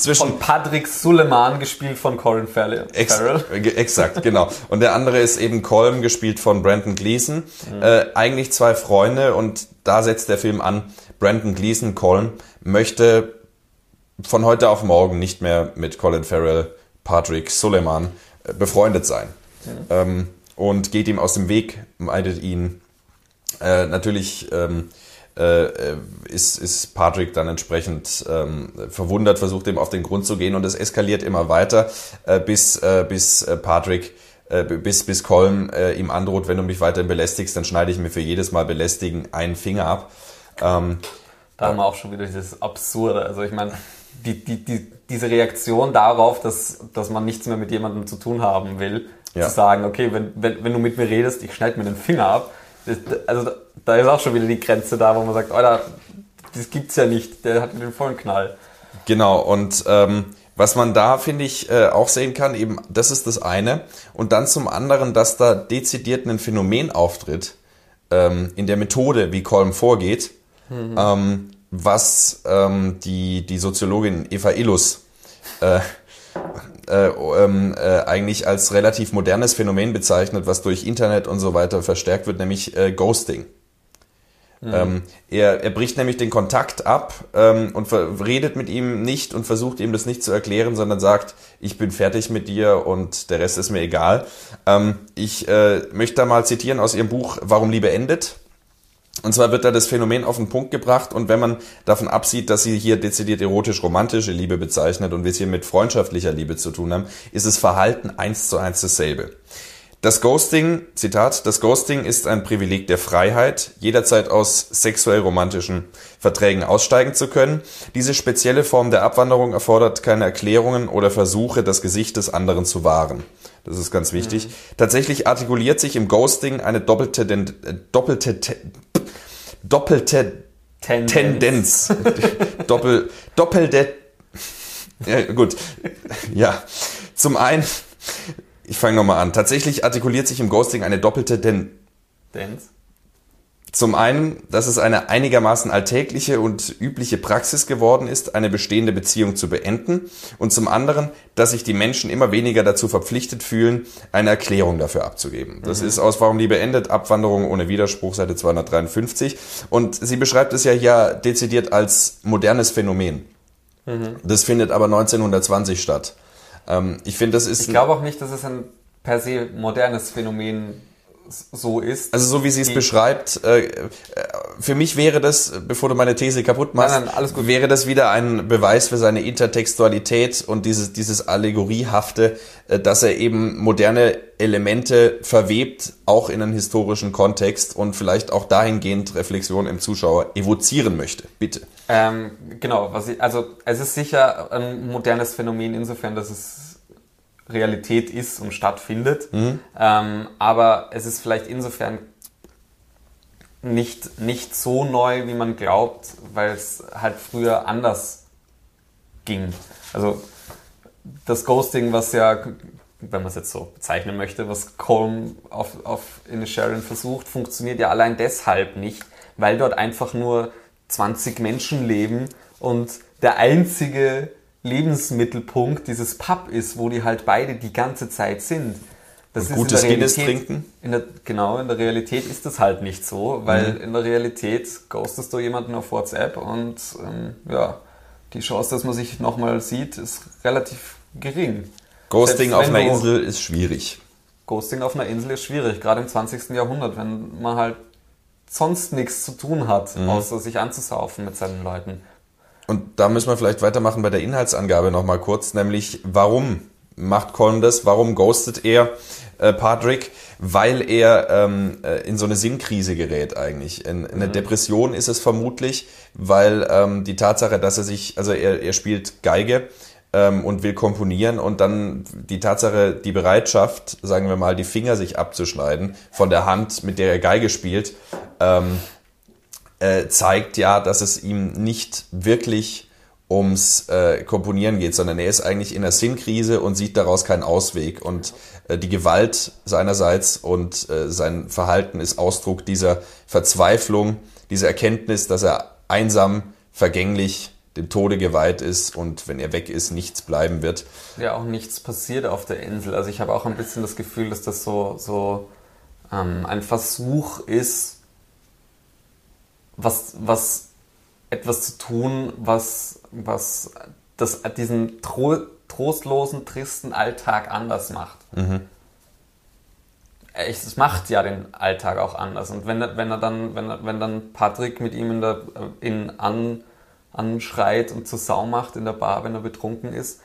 C: zwischen
B: Von Patrick Suleiman, gespielt von Colin Farrell.
C: Ex äh, Exakt, genau. Und der andere ist eben Colm, gespielt von Brandon Gleason. Äh, eigentlich zwei Freunde und da setzt der Film an. Brandon Gleason, Colm, möchte von heute auf morgen nicht mehr mit Colin Farrell, Patrick Suleiman äh, befreundet sein. Ähm, und geht ihm aus dem Weg, meidet ihn. Äh, natürlich ähm, äh, äh, ist, ist Patrick dann entsprechend ähm, verwundert, versucht ihm auf den Grund zu gehen und es eskaliert immer weiter, äh, bis, äh, bis äh, Patrick, äh, bis, bis Colm äh, ihm androht, wenn du mich weiterhin belästigst, dann schneide ich mir für jedes Mal belästigen einen Finger ab. Ähm,
B: Da haben wir auch schon wieder dieses Absurde. Also ich meine, die, die, die, diese Reaktion darauf, dass, dass man nichts mehr mit jemandem zu tun haben will,
C: Ja.
B: zu sagen, okay, wenn, wenn, wenn du mit mir redest, ich schneide mir den Finger ab. Das, also da- ist auch schon wieder die Grenze da, wo man sagt, Alter, das gibt's ja nicht, der hat den vollen Knall.
C: Genau, und ähm, was man da, finde ich, äh, auch sehen kann, eben, das ist das eine. Und dann zum anderen, dass da dezidiert ein Phänomen auftritt, ähm, in der Methode, wie Kolm vorgeht, mhm. ähm, was ähm, die, die Soziologin Eva Illus äh, äh, ähm, äh, eigentlich als relativ modernes Phänomen bezeichnet, was durch Internet und so weiter verstärkt wird, nämlich äh, Ghosting. Mhm. Ähm, er, er bricht nämlich den Kontakt ab ähm, und redet mit ihm nicht und versucht ihm das nicht zu erklären, sondern sagt, ich bin fertig mit dir und der Rest ist mir egal. Ähm, ich äh, möchte da mal zitieren aus ihrem Buch Warum Liebe endet. Und zwar wird da das Phänomen auf den Punkt gebracht und wenn man davon absieht, dass sie hier dezidiert erotisch-romantische Liebe bezeichnet und wir es hier mit freundschaftlicher Liebe zu tun haben, ist das Verhalten eins zu eins dasselbe. Das Ghosting, Zitat, das Ghosting ist ein Privileg der Freiheit, jederzeit aus sexuell romantischen Verträgen aussteigen zu können. Diese spezielle Form der Abwanderung erfordert keine Erklärungen oder Versuche, das Gesicht des anderen zu wahren. Das ist ganz wichtig. Mhm. Tatsächlich artikuliert sich im Ghosting eine doppelte, äh, doppelte, doppelte Tendenz. Tendenz. *laughs* Doppel, doppelte, ja, gut. Ja. Zum einen, ich fange nochmal an. Tatsächlich artikuliert sich im Ghosting eine doppelte Tendenz. Zum einen, dass es eine einigermaßen alltägliche und übliche Praxis geworden ist, eine bestehende Beziehung zu beenden. Und zum anderen, dass sich die Menschen immer weniger dazu verpflichtet fühlen, eine Erklärung dafür abzugeben. Das mhm. ist aus Warum die beendet, Abwanderung ohne Widerspruch, Seite 253. Und sie beschreibt es ja hier dezidiert als modernes Phänomen. Mhm. Das findet aber 1920 statt. Ähm, ich finde, das ist.
B: Ich glaube auch nicht, dass es ein per se modernes Phänomen so ist.
C: Also so wie sie es beschreibt, äh, für mich wäre das, bevor du meine These kaputt machst, nein, nein, alles gut. wäre das wieder ein Beweis für seine Intertextualität und dieses, dieses Allegoriehafte, äh, dass er eben moderne Elemente verwebt, auch in einen historischen Kontext und vielleicht auch dahingehend Reflexion im Zuschauer evozieren möchte. Bitte.
B: Ähm, genau, was ich, also es ist sicher ein modernes Phänomen insofern, dass es Realität ist und stattfindet. Mhm. Ähm, aber es ist vielleicht insofern nicht, nicht so neu, wie man glaubt, weil es halt früher anders ging. Also das Ghosting, was ja, wenn man es jetzt so bezeichnen möchte, was Colm auf, auf Inisherin versucht, funktioniert ja allein deshalb nicht, weil dort einfach nur 20 Menschen leben und der einzige Lebensmittelpunkt dieses Pub ist, wo die halt beide die ganze Zeit sind.
C: Das Und gutes Guinness trinken?
B: In der, genau, in der Realität ist das halt nicht so, weil mhm. in der Realität ghostest du jemanden auf WhatsApp und ähm, ja, die Chance, dass man sich nochmal sieht, ist relativ gering.
C: Ghosting auf einer Insel ist schwierig.
B: Ghosting auf einer Insel ist schwierig, gerade im 20. Jahrhundert, wenn man halt sonst nichts zu tun hat, mhm. außer sich anzusaufen mit seinen Leuten.
C: Und da müssen wir vielleicht weitermachen bei der Inhaltsangabe nochmal kurz, nämlich warum macht Colin das? Warum ghostet er äh, Patrick? Weil er ähm, äh, in so eine Sinnkrise gerät eigentlich. In, in eine mhm. Depression ist es vermutlich, weil ähm, die Tatsache, dass er sich, also er, er spielt Geige ähm, und will komponieren und dann die Tatsache, die Bereitschaft, sagen wir mal, die Finger sich abzuschneiden von der Hand, mit der er Geige spielt, ähm, äh, zeigt ja, dass es ihm nicht wirklich ums äh, Komponieren geht, sondern er ist eigentlich in einer Sinnkrise und sieht daraus keinen Ausweg. Und äh, die Gewalt seinerseits und äh, sein Verhalten ist Ausdruck dieser Verzweiflung, dieser Erkenntnis, dass er einsam, vergänglich, dem Tode geweiht ist und wenn er weg ist, nichts bleiben wird.
B: Ja, auch nichts passiert auf der Insel. Also ich habe auch ein bisschen das Gefühl, dass das so, so ähm, ein Versuch ist, was, was etwas zu tun, was, was das, diesen tro trostlosen, tristen Alltag anders macht. Mhm. Es macht ja den Alltag auch anders. Und wenn, wenn er dann, wenn, wenn dann Patrick mit ihm in der, in an, anschreit und zur Sau macht in der Bar, wenn er betrunken ist,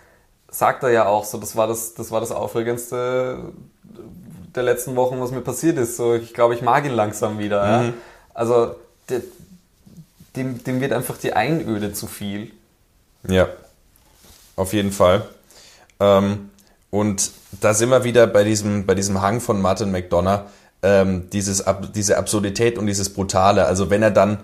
B: sagt er ja auch so, das war das, das war das Aufregendste der letzten Wochen, was mir passiert ist. So, ich glaube, ich mag ihn langsam wieder. Mhm. Ja? Also dem, dem wird einfach die Einöde zu viel.
C: Ja, auf jeden Fall. Ähm, und da sind wir wieder bei diesem, bei diesem Hang von Martin McDonough, ähm, dieses, diese Absurdität und dieses Brutale. Also wenn er dann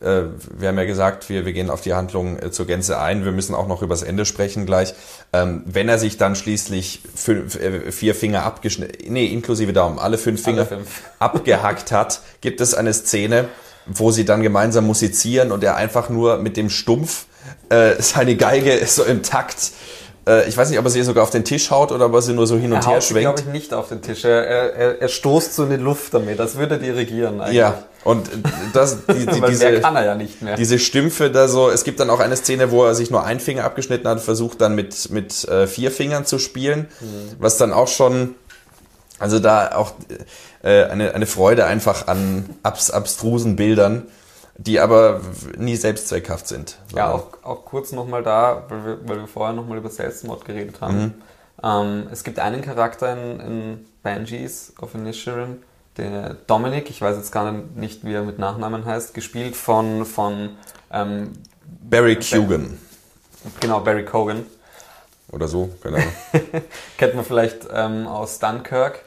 C: äh, wir haben ja gesagt, wir, wir gehen auf die Handlung äh, zur Gänze ein. Wir müssen auch noch übers Ende sprechen gleich. Ähm, wenn er sich dann schließlich fünf, äh, vier Finger abgeschnitten, nee, inklusive Daumen, alle fünf Finger
B: Alle fünf.
C: abgehackt hat, gibt es eine Szene, wo sie dann gemeinsam musizieren und er einfach nur mit dem Stumpf äh, seine Geige *laughs* so im Takt äh, ich weiß nicht, ob er sie sogar auf den Tisch haut oder ob er sie nur so hin und
B: Er
C: her
B: sie, glaube
C: schwenkt.
B: ich, nicht auf den Tisch. Er, er, er stoßt so in die Luft damit. Das würde dirigieren eigentlich.
C: Ja, und das, *laughs* die, die, diese,
B: kann er ja nicht mehr.
C: diese Stümpfe da so, es gibt dann auch eine Szene, wo er sich nur einen Finger abgeschnitten hat, versucht dann mit, mit äh, vier Fingern zu spielen, was dann auch schon, also da auch äh, eine, eine Freude einfach an abs, abstrusen Bildern, die aber nie selbstzweckhaft sind.
B: Ja, auch, auch kurz nochmal da, weil wir, weil wir vorher nochmal über Selbstmord geredet haben. Ähm, es gibt einen Charakter in, in Banshees of Inisherin, der Dominic, ich weiß jetzt gar nicht, wie er mit Nachnamen heißt, gespielt von, von ähm,
C: Barry Kugan
B: genau, Barry Cogan.
C: oder so, keine Ahnung. *laughs*
B: Kennt man vielleicht ähm, aus Dunkirk.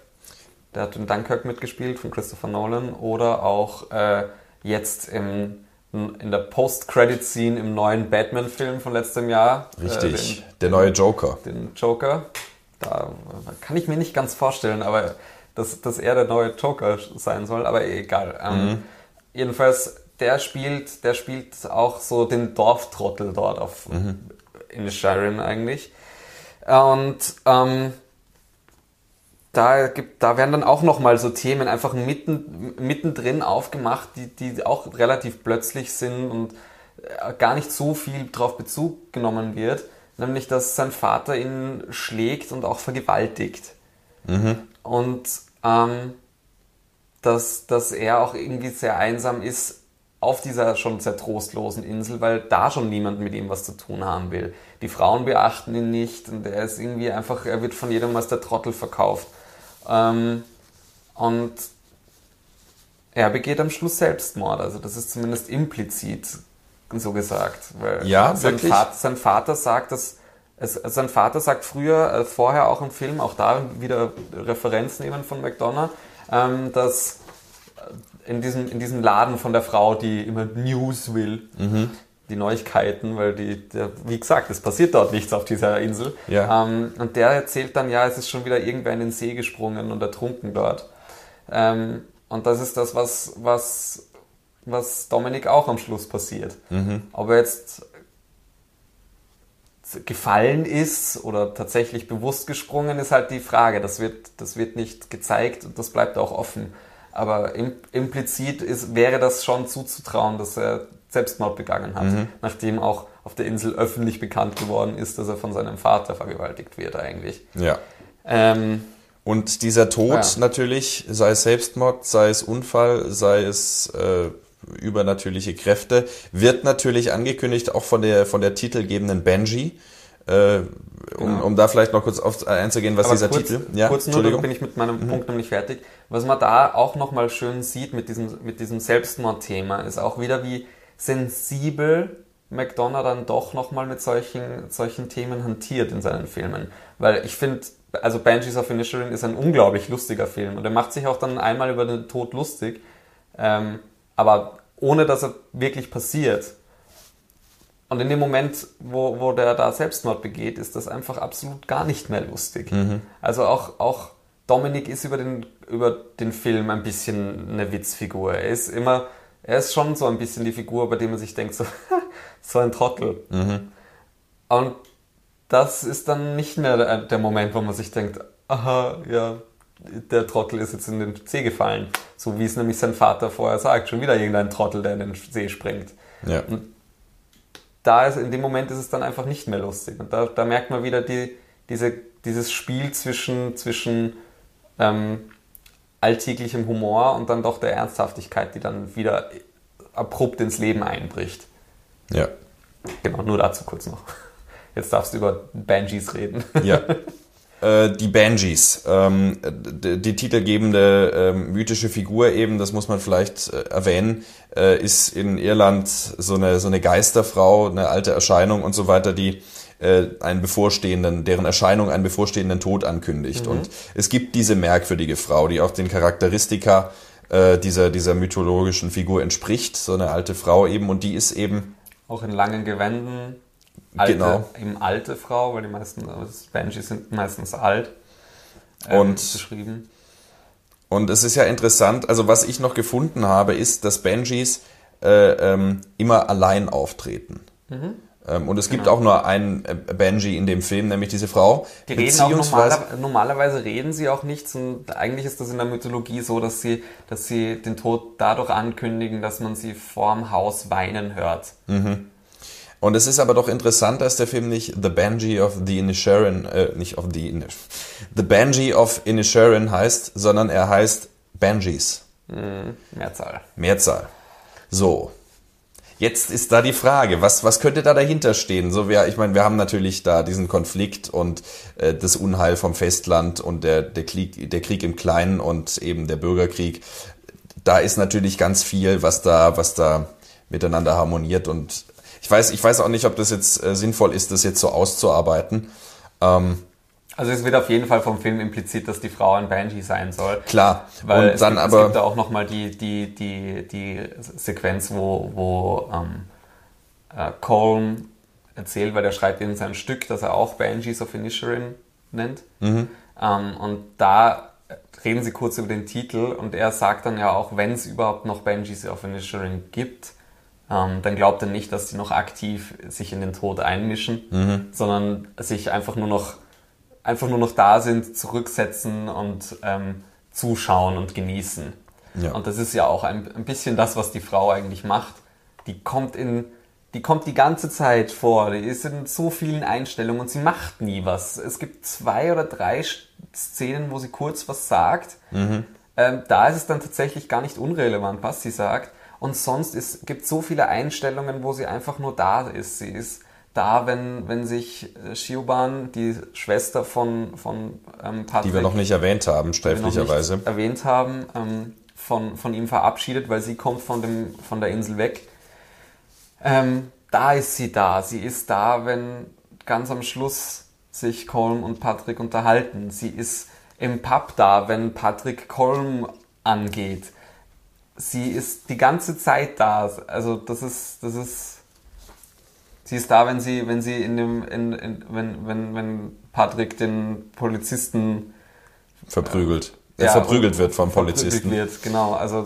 B: Der hat in Dunkirk mitgespielt von Christopher Nolan oder auch äh, jetzt im, in der Post-Credit-Scene im neuen Batman-Film von letztem Jahr.
C: Richtig,
B: Äh,
C: der neue Joker.
B: den, den Joker. Da kann ich mir nicht ganz vorstellen, aber dass, dass er der neue Joker sein soll, aber egal. Ähm, Jedenfalls, der spielt, der spielt auch so den Dorftrottel dort auf in Sharon eigentlich. Und ähm, da, gibt, da werden dann auch nochmal so Themen einfach mitten, mittendrin aufgemacht, die, die auch relativ plötzlich sind und äh, gar nicht so viel drauf Bezug genommen wird. Nämlich, dass sein Vater ihn schlägt und auch vergewaltigt. Und ähm, dass, dass er auch irgendwie sehr einsam ist auf dieser schon sehr trostlosen Insel, weil da schon niemand mit ihm was zu tun haben will. Die Frauen beachten ihn nicht und er ist irgendwie einfach, er wird von jedem als der Trottel verkauft. Ähm, und er begeht am Schluss Selbstmord, also das ist zumindest implizit so gesagt. Weil
C: Ja,
B: sein,
C: wirklich?
B: Vater, sein Vater sagt, dass es, sein Vater sagt früher, äh, vorher auch im Film, auch da wieder Referenz nehmen von McDonough, ähm, dass in diesem, in diesem Laden von der Frau, die immer News will,
C: Mhm.
B: Die Neuigkeiten, weil die, der, wie gesagt, es passiert dort nichts auf dieser Insel.
C: Ja.
B: Ähm, und der erzählt dann, ja, es ist schon wieder irgendwer in den See gesprungen und ertrunken dort. Ähm, und das ist das, was, was, was Dominik auch am Schluss passiert. Ob er jetzt gefallen ist oder tatsächlich bewusst gesprungen, ist halt die Frage. Das wird, das wird nicht gezeigt und das bleibt auch offen. Aber im, implizit ist, wäre das schon zuzutrauen, dass er Selbstmord begangen hat, nachdem auch auf der Insel öffentlich bekannt geworden ist, dass er von seinem Vater vergewaltigt wird eigentlich.
C: Ja.
B: Ähm,
C: Und dieser Tod
B: Ja.
C: natürlich, sei es Selbstmord, sei es Unfall, sei es äh, übernatürliche Kräfte, wird natürlich angekündigt auch von der von der titelgebenden Benji. Äh, um,
B: Genau.
C: um da vielleicht noch kurz auf, einzugehen, was
B: Aber
C: dieser
B: kurz,
C: Titel. Ja,
B: kurz nur, bin ich mit meinem Punkt nämlich fertig. Was man da auch nochmal schön sieht mit diesem, mit diesem Selbstmordthema, ist auch wieder, wie sensibel McDonough dann doch nochmal mit solchen, solchen Themen hantiert in seinen Filmen. Weil ich finde, also Banshees of Inisherin ist ein unglaublich lustiger Film und er macht sich auch dann einmal über den Tod lustig, ähm, aber ohne dass er wirklich passiert. Und in dem Moment, wo, wo der da Selbstmord begeht, ist das einfach absolut gar nicht mehr lustig. Also auch, auch Dominik ist über den, über den Film ein bisschen eine Witzfigur. Er ist immer, er ist schon so ein bisschen die Figur, bei der man sich denkt, so, *laughs* so ein Trottel. Und das ist dann nicht mehr der, der Moment, wo man sich denkt, aha, ja, der Trottel ist jetzt in den See gefallen. So wie es nämlich sein Vater vorher sagt. Schon wieder irgendein Trottel, der in den See springt
C: Ja.
B: Da ist, in dem Moment ist es dann einfach nicht mehr lustig. Und da, da merkt man wieder die, diese, dieses Spiel zwischen, zwischen ähm, alltäglichem Humor und dann doch der Ernsthaftigkeit, die dann wieder abrupt ins Leben einbricht.
C: ja.
B: Genau, nur dazu kurz noch. Jetzt darfst du über Banshees reden.
C: Ja. *laughs* Äh, die Banshees, ähm, die titelgebende ähm, mythische Figur eben, das muss man vielleicht äh, erwähnen, äh, ist in Irland so eine, so eine Geisterfrau, eine alte Erscheinung und so weiter, die äh, einen bevorstehenden, deren Erscheinung einen bevorstehenden Tod ankündigt. Und es gibt diese merkwürdige Frau, die auch den Charakteristika äh, dieser, dieser mythologischen Figur entspricht, so eine alte Frau eben, und die ist eben.
B: Auch in langen Gewänden. Alte,
C: Genau.
B: Eben alte Frau, weil die meisten also Banshees sind meistens alt. ähm,
C: Und-
B: beschrieben.
C: Und es ist ja interessant, also was ich noch gefunden habe, ist, dass Banshees äh, ähm, immer allein auftreten.
B: Mhm.
C: Ähm, und es gibt auch nur einen äh, Banshee in dem Film, nämlich diese Frau.
B: Die reden auch normaler, normalerweise reden sie auch nichts und eigentlich ist das in der Mythologie so, dass sie, dass sie den Tod dadurch ankündigen, dass man sie vorm Haus weinen hört.
C: Und es ist aber doch interessant, dass der Film nicht The Banshee of the Inisherin, äh, nicht of the Inish, The Banshee of Inisherin heißt, sondern er heißt Banshees.
B: Mehrzahl.
C: Mehrzahl. So. Jetzt ist da die Frage, was, was könnte da dahinter stehen? So, wir, ich meine, wir haben natürlich da diesen Konflikt und äh, das Unheil vom Festland und der, der, Krieg, der Krieg im Kleinen und eben der Bürgerkrieg. Da ist natürlich ganz viel, was da, was da miteinander harmoniert und ich weiß, ich weiß auch nicht, ob das jetzt äh, sinnvoll ist, das jetzt so auszuarbeiten. Ähm,
B: Also es wird auf jeden Fall vom Film implizit, dass die Frau ein Banshee sein soll.
C: klar.
B: Weil
C: und
B: es,
C: dann
B: gibt,
C: aber.
B: es gibt da auch nochmal die, die, die, die Sequenz, wo, wo ähm, äh, Colm erzählt, weil er schreibt in sein Stück, dass er auch Banshees of Inisherin nennt.
C: Mhm.
B: Ähm, und da reden sie kurz über den Titel und er sagt dann ja auch, wenn es überhaupt noch Banshees of Inisherin gibt, ähm, dann glaubt er nicht, dass sie noch aktiv sich in den Tod einmischen,
C: Mhm.
B: sondern sich einfach nur noch einfach nur noch da sind, zurücksetzen und ähm, zuschauen und genießen.
C: Ja.
B: Und das ist ja auch ein, ein bisschen das, was die Frau eigentlich macht. Die kommt in, die kommt die ganze Zeit vor, die ist in so vielen Einstellungen und sie macht nie was. Es gibt zwei oder drei Szenen, wo sie kurz was sagt. Ähm, da ist es dann tatsächlich gar nicht unrelevant, was sie sagt. Und sonst ist, gibt so viele Einstellungen, wo sie einfach nur da ist. Sie ist da, wenn, wenn sich äh, Shioban, die Schwester von, von ähm, Patrick,
C: die wir noch nicht erwähnt haben, sträflicherweise.
B: erwähnt haben, ähm, von, von ihm verabschiedet, weil sie kommt von, dem, von der Insel weg. Ähm, da ist sie da. Sie ist da, wenn ganz am Schluss sich Colm und Patrick unterhalten. Sie ist im Pub da, wenn Patrick Colm angeht. Sie ist die ganze Zeit da. Also das ist, das ist. Sie ist da, wenn sie, wenn sie in dem, in, in, wenn, wenn, wenn Patrick den Polizisten
C: verprügelt. Er
B: ja,
C: verprügelt wird vom
B: verprügelt
C: Polizisten.
B: Wird, genau. Also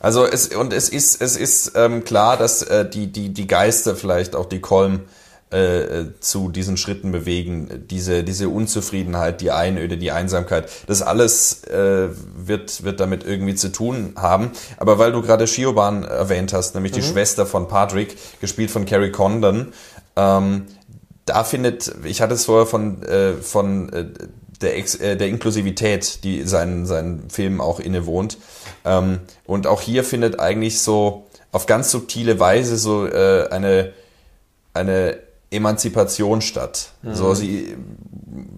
C: Also es und es ist es ist ähm, klar, dass äh, die die die Geister vielleicht auch die Kolm äh, zu diesen Schritten bewegen, diese diese Unzufriedenheit, die Einöde, die Einsamkeit, das alles äh, wird wird damit irgendwie zu tun haben. Aber weil du gerade Shioban erwähnt hast, nämlich die Schwester von Patrick, gespielt von Carrie Condon, ähm, da findet, ich hatte es vorher von äh, von äh, der, Ex, äh, der Inklusivität, die seinen, seinen Filmen auch innewohnt. Ähm, und auch hier findet eigentlich so auf ganz subtile Weise so äh, eine, eine Emanzipation statt. So, sie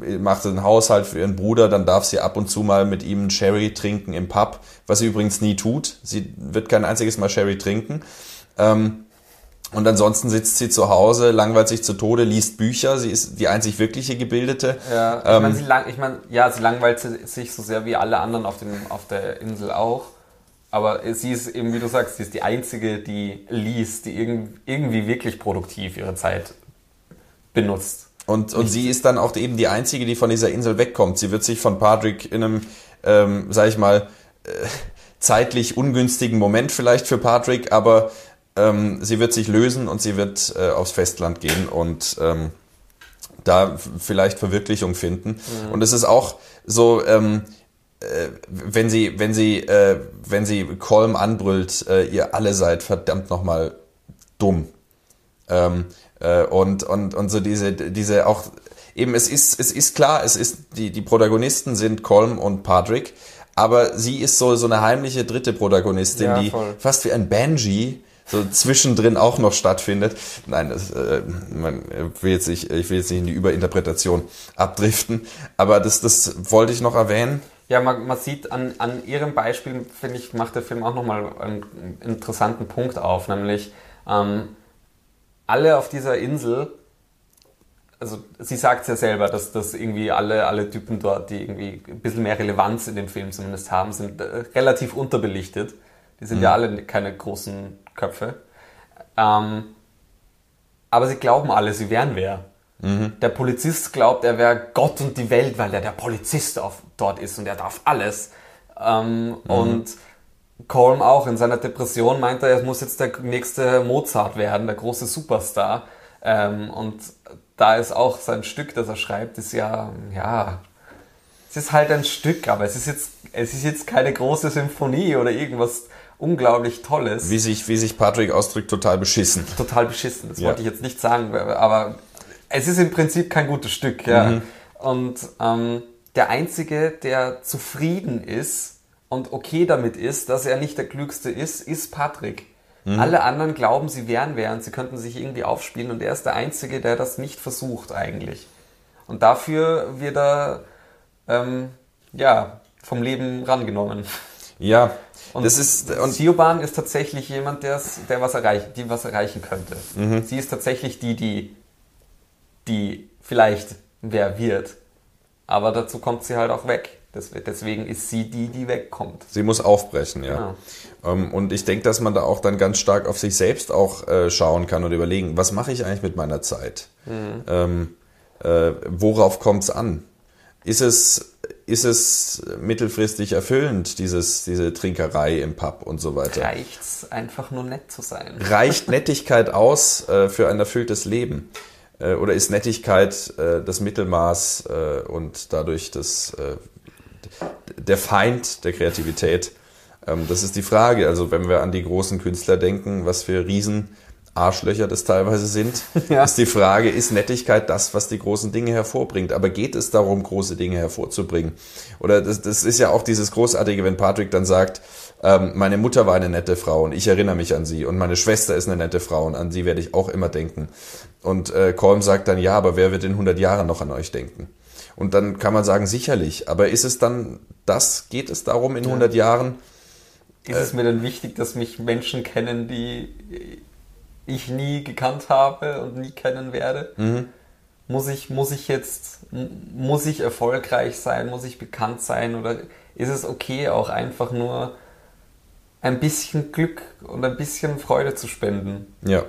C: äh, macht einen Haushalt für ihren Bruder, dann darf sie ab und zu mal mit ihm Sherry trinken im Pub, was sie übrigens nie tut. Sie wird kein einziges Mal Sherry trinken. Ähm, und ansonsten sitzt sie zu Hause, langweilt sich zu Tode, liest Bücher. Sie ist die einzig wirkliche Gebildete.
B: Ja, ich
C: Ähm,
B: meine, sie lang, ich mein, ja, sie langweilt si- sich so sehr wie alle anderen auf, dem, auf der Insel auch. Aber sie ist eben, wie du sagst, sie ist die Einzige, die liest, die irgend, irgendwie wirklich produktiv ihre Zeit benutzt.
C: Und, und sie ist dann auch eben die Einzige, die von dieser Insel wegkommt. Sie wird sich von Patrick in einem, ähm, sag ich mal, äh, zeitlich ungünstigen Moment vielleicht für Patrick, aber ähm, sie wird sich lösen und sie wird äh, aufs Festland gehen und ähm, da vielleicht Verwirklichung finden. Und es ist auch so, ähm, äh, wenn sie, wenn sie, äh, wenn sie Colm anbrüllt, äh, ihr alle seid verdammt nochmal dumm. Ähm, äh, und, und, und so diese, diese auch, eben es ist, es ist klar, es ist, die, die Protagonisten sind Colm und Patrick, aber sie ist so, so eine heimliche dritte Protagonistin,
B: Ja,
C: die
B: voll.
C: fast wie ein Banshee so zwischendrin auch noch stattfindet. Nein, das, äh, man will jetzt nicht, ich will jetzt nicht in die Überinterpretation abdriften, aber das, das wollte ich noch erwähnen.
B: Ja, man, man sieht an, an ihrem Beispiel, finde ich, macht der Film auch nochmal einen interessanten Punkt auf, nämlich ähm, alle auf dieser Insel also sie sagt es ja selber, dass, dass irgendwie alle, alle Typen dort, die irgendwie ein bisschen mehr Relevanz in dem Film zumindest haben, sind äh, relativ unterbelichtet. Die sind mhm. ja alle keine großen Köpfe. Ähm, aber sie glauben alle, sie wären wer. Mhm. Der Polizist glaubt, er wäre Gott und die Welt, weil er der Polizist auf, dort ist und er darf alles. Ähm, mhm. Und Colm auch in seiner Depression meint er, er muss jetzt der nächste Mozart werden, der große Superstar. Ähm, und da ist auch sein Stück, das er schreibt, ist ja, ja, es ist halt ein Stück, aber es ist jetzt, es ist jetzt keine große Symphonie oder irgendwas unglaublich Tolles.
C: Wie sich, wie sich Patrick ausdrückt, total beschissen.
B: Total beschissen, das ja. wollte ich jetzt nicht sagen, aber es ist im Prinzip kein gutes Stück, ja. Mhm. Und ähm, der Einzige, der zufrieden ist und okay damit ist, dass er nicht der Klügste ist, ist Patrick. Mhm. Alle anderen glauben, sie wären wer und sie könnten sich irgendwie aufspielen und er ist der Einzige, der das nicht versucht eigentlich. Und dafür wird er ähm, ja, vom Leben rangenommen.
C: Ja,
B: und das ist und Sioban ist tatsächlich jemand, der was erreichen, die was erreichen könnte. Mhm. Sie ist tatsächlich die, die, die vielleicht wer wird. Aber dazu kommt sie halt auch weg. Deswegen ist sie die, die wegkommt.
C: Sie muss aufbrechen, ja. ja. Ähm, und ich denke, dass man da auch dann ganz stark auf sich selbst auch äh, schauen kann und überlegen, was mache ich eigentlich mit meiner Zeit? Mhm. Ähm, äh, worauf kommt es an? Ist es, ist es mittelfristig erfüllend, dieses, diese Trinkerei im Pub und so weiter?
B: Reicht es einfach nur nett zu sein? *laughs*
C: Reicht Nettigkeit aus äh, für ein erfülltes Leben? Äh, oder ist Nettigkeit äh, das Mittelmaß äh, und dadurch das, der Feind der Kreativität? Ähm, das ist die Frage. Also wenn wir an die großen Künstler denken, was für Riesen Arschlöcher das teilweise sind, *laughs* ja. ist die Frage, ist Nettigkeit das, was die großen Dinge hervorbringt? Aber geht es darum, große Dinge hervorzubringen? Oder das, das ist ja auch dieses Großartige, wenn Patrick dann sagt, ähm, meine Mutter war eine nette Frau und ich erinnere mich an sie und meine Schwester ist eine nette Frau und an sie werde ich auch immer denken. Und äh, Colm sagt dann, ja, aber wer wird in 100 Jahren noch an euch denken? Und dann kann man sagen, sicherlich. Aber ist es dann das? Geht es darum in 100 Jahren?
B: Ist es mir dann wichtig, dass mich Menschen kennen, die ich nie gekannt habe und nie kennen werde? Mhm. Muss ich, muss ich jetzt, muss ich erfolgreich sein, muss ich bekannt sein oder ist es okay, auch einfach nur ein bisschen Glück und ein bisschen Freude zu spenden?
C: Ja.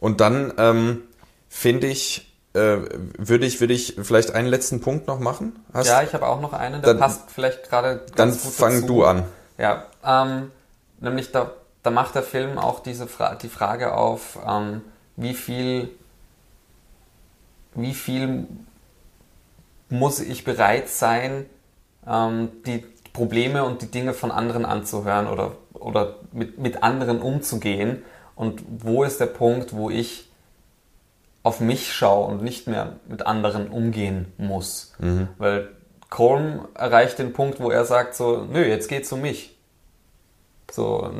C: Und dann ähm, finde ich, äh, würde ich, würde ich vielleicht einen letzten Punkt noch machen?
B: Hast ja, ich habe auch noch einen, der dann, passt vielleicht gerade
C: dann fang dazu. du an.
B: Ja, ähm, nämlich da da macht der Film auch diese Fra die Frage auf, ähm, wie viel, wie viel muss ich bereit sein, ähm, die Probleme und die Dinge von anderen anzuhören oder, oder mit, mit anderen umzugehen und wo ist der Punkt, wo ich auf mich schaue und nicht mehr mit anderen umgehen muss. Mhm. Weil Colm erreicht den Punkt, wo er sagt so, nö, jetzt geht's um mich. So,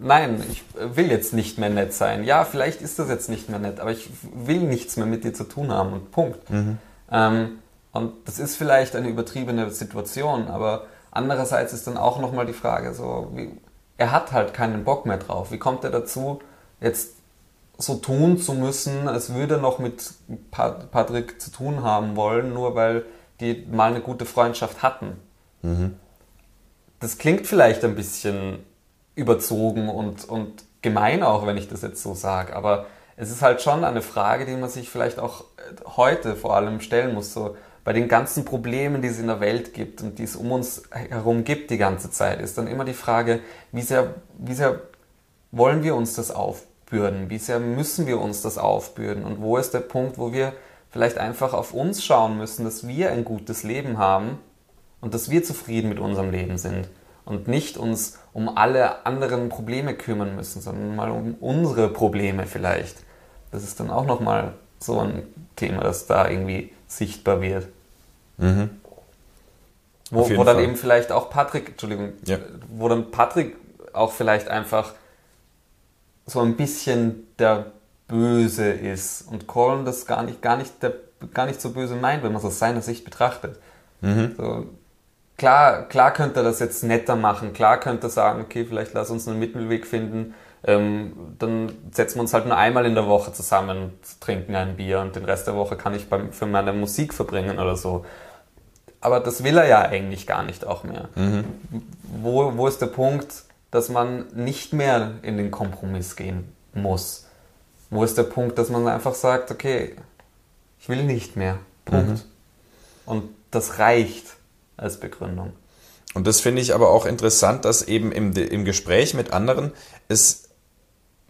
B: nein, ich will jetzt nicht mehr nett sein. Ja, vielleicht ist das jetzt nicht mehr nett, aber ich will nichts mehr mit dir zu tun haben und Punkt. Mhm. Ähm, und das ist vielleicht eine übertriebene Situation, aber andererseits ist dann auch nochmal die Frage, so, wie, er hat halt keinen Bock mehr drauf. Wie kommt er dazu, jetzt so tun zu müssen, als würde er noch mit Patrick zu tun haben wollen, nur weil die mal eine gute Freundschaft hatten? Mhm. Das klingt vielleicht ein bisschen überzogen und, und gemein auch, wenn ich das jetzt so sage. Aber es ist halt schon eine Frage, die man sich vielleicht auch äh, heute vor allem stellen muss. So bei den ganzen Problemen, die es in der Welt gibt und die es um uns herum gibt die ganze Zeit, ist dann immer die Frage, wie sehr, wie sehr wollen wir uns das aufbürden? Wie sehr müssen wir uns das aufbürden? Und wo ist der Punkt, wo wir vielleicht einfach auf uns schauen müssen, dass wir ein gutes Leben haben und dass wir zufrieden mit unserem Leben sind? und nicht uns um alle anderen Probleme kümmern müssen, sondern mal um unsere Probleme vielleicht. Das ist dann auch nochmal so ein Thema, das da irgendwie sichtbar wird. Mhm. Wo, wo dann Fall. eben vielleicht auch Patrick, Entschuldigung, ja. wo dann Patrick auch vielleicht einfach so ein bisschen der Böse ist und Colin das gar nicht, gar nicht, der, gar nicht so böse meint, wenn man es aus seiner Sicht betrachtet. Mhm. So, klar, klar könnte er das jetzt netter machen, klar könnte er sagen, okay, vielleicht lass uns einen Mittelweg finden, Ähm, dann setzen wir uns halt nur einmal in der Woche zusammen, trinken ein Bier und den Rest der Woche kann ich beim, für meine Musik verbringen oder so. Aber das will er ja eigentlich gar nicht auch mehr.
C: Mhm.
B: Wo, wo ist der Punkt, dass man nicht mehr in den Kompromiss gehen muss? Wo ist der Punkt, dass man einfach sagt, okay, ich will nicht mehr. Punkt.
C: Mhm.
B: Und das reicht als Begründung.
C: Und das finde ich aber auch interessant, dass eben im, im Gespräch mit anderen es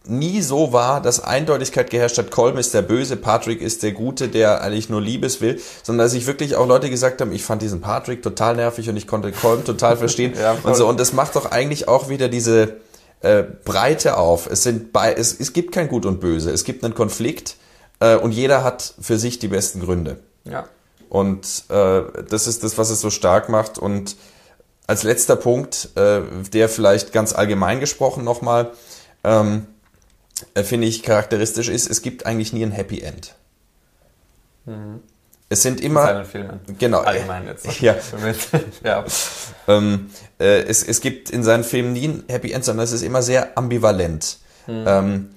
C: nie so war, dass Eindeutigkeit geherrscht hat, Colm ist der Böse, Patrick ist der Gute, der eigentlich nur Liebes will, sondern dass sich wirklich auch Leute gesagt haben, ich fand diesen Patrick total nervig und ich konnte Colm total verstehen *laughs*
B: Ja,
C: und so. Und das macht doch eigentlich auch wieder diese äh, Breite auf. Es sind bei, es, es gibt kein Gut und Böse, es gibt einen Konflikt äh, und jeder hat für sich die besten Gründe.
B: Ja.
C: Und äh, das ist das, was es so stark macht. Und als letzter Punkt, äh, der vielleicht ganz allgemein gesprochen nochmal, ähm, äh, finde ich charakteristisch ist, es gibt eigentlich nie ein Happy End. Es sind immer,
B: Seinen Filmen.
C: genau,
B: Allgemein jetzt. *laughs*
C: Ja. *laughs*
B: ja.
C: ähm, äh, es, es gibt in seinen Filmen nie ein Happy End, sondern es ist immer sehr ambivalent. Ähm,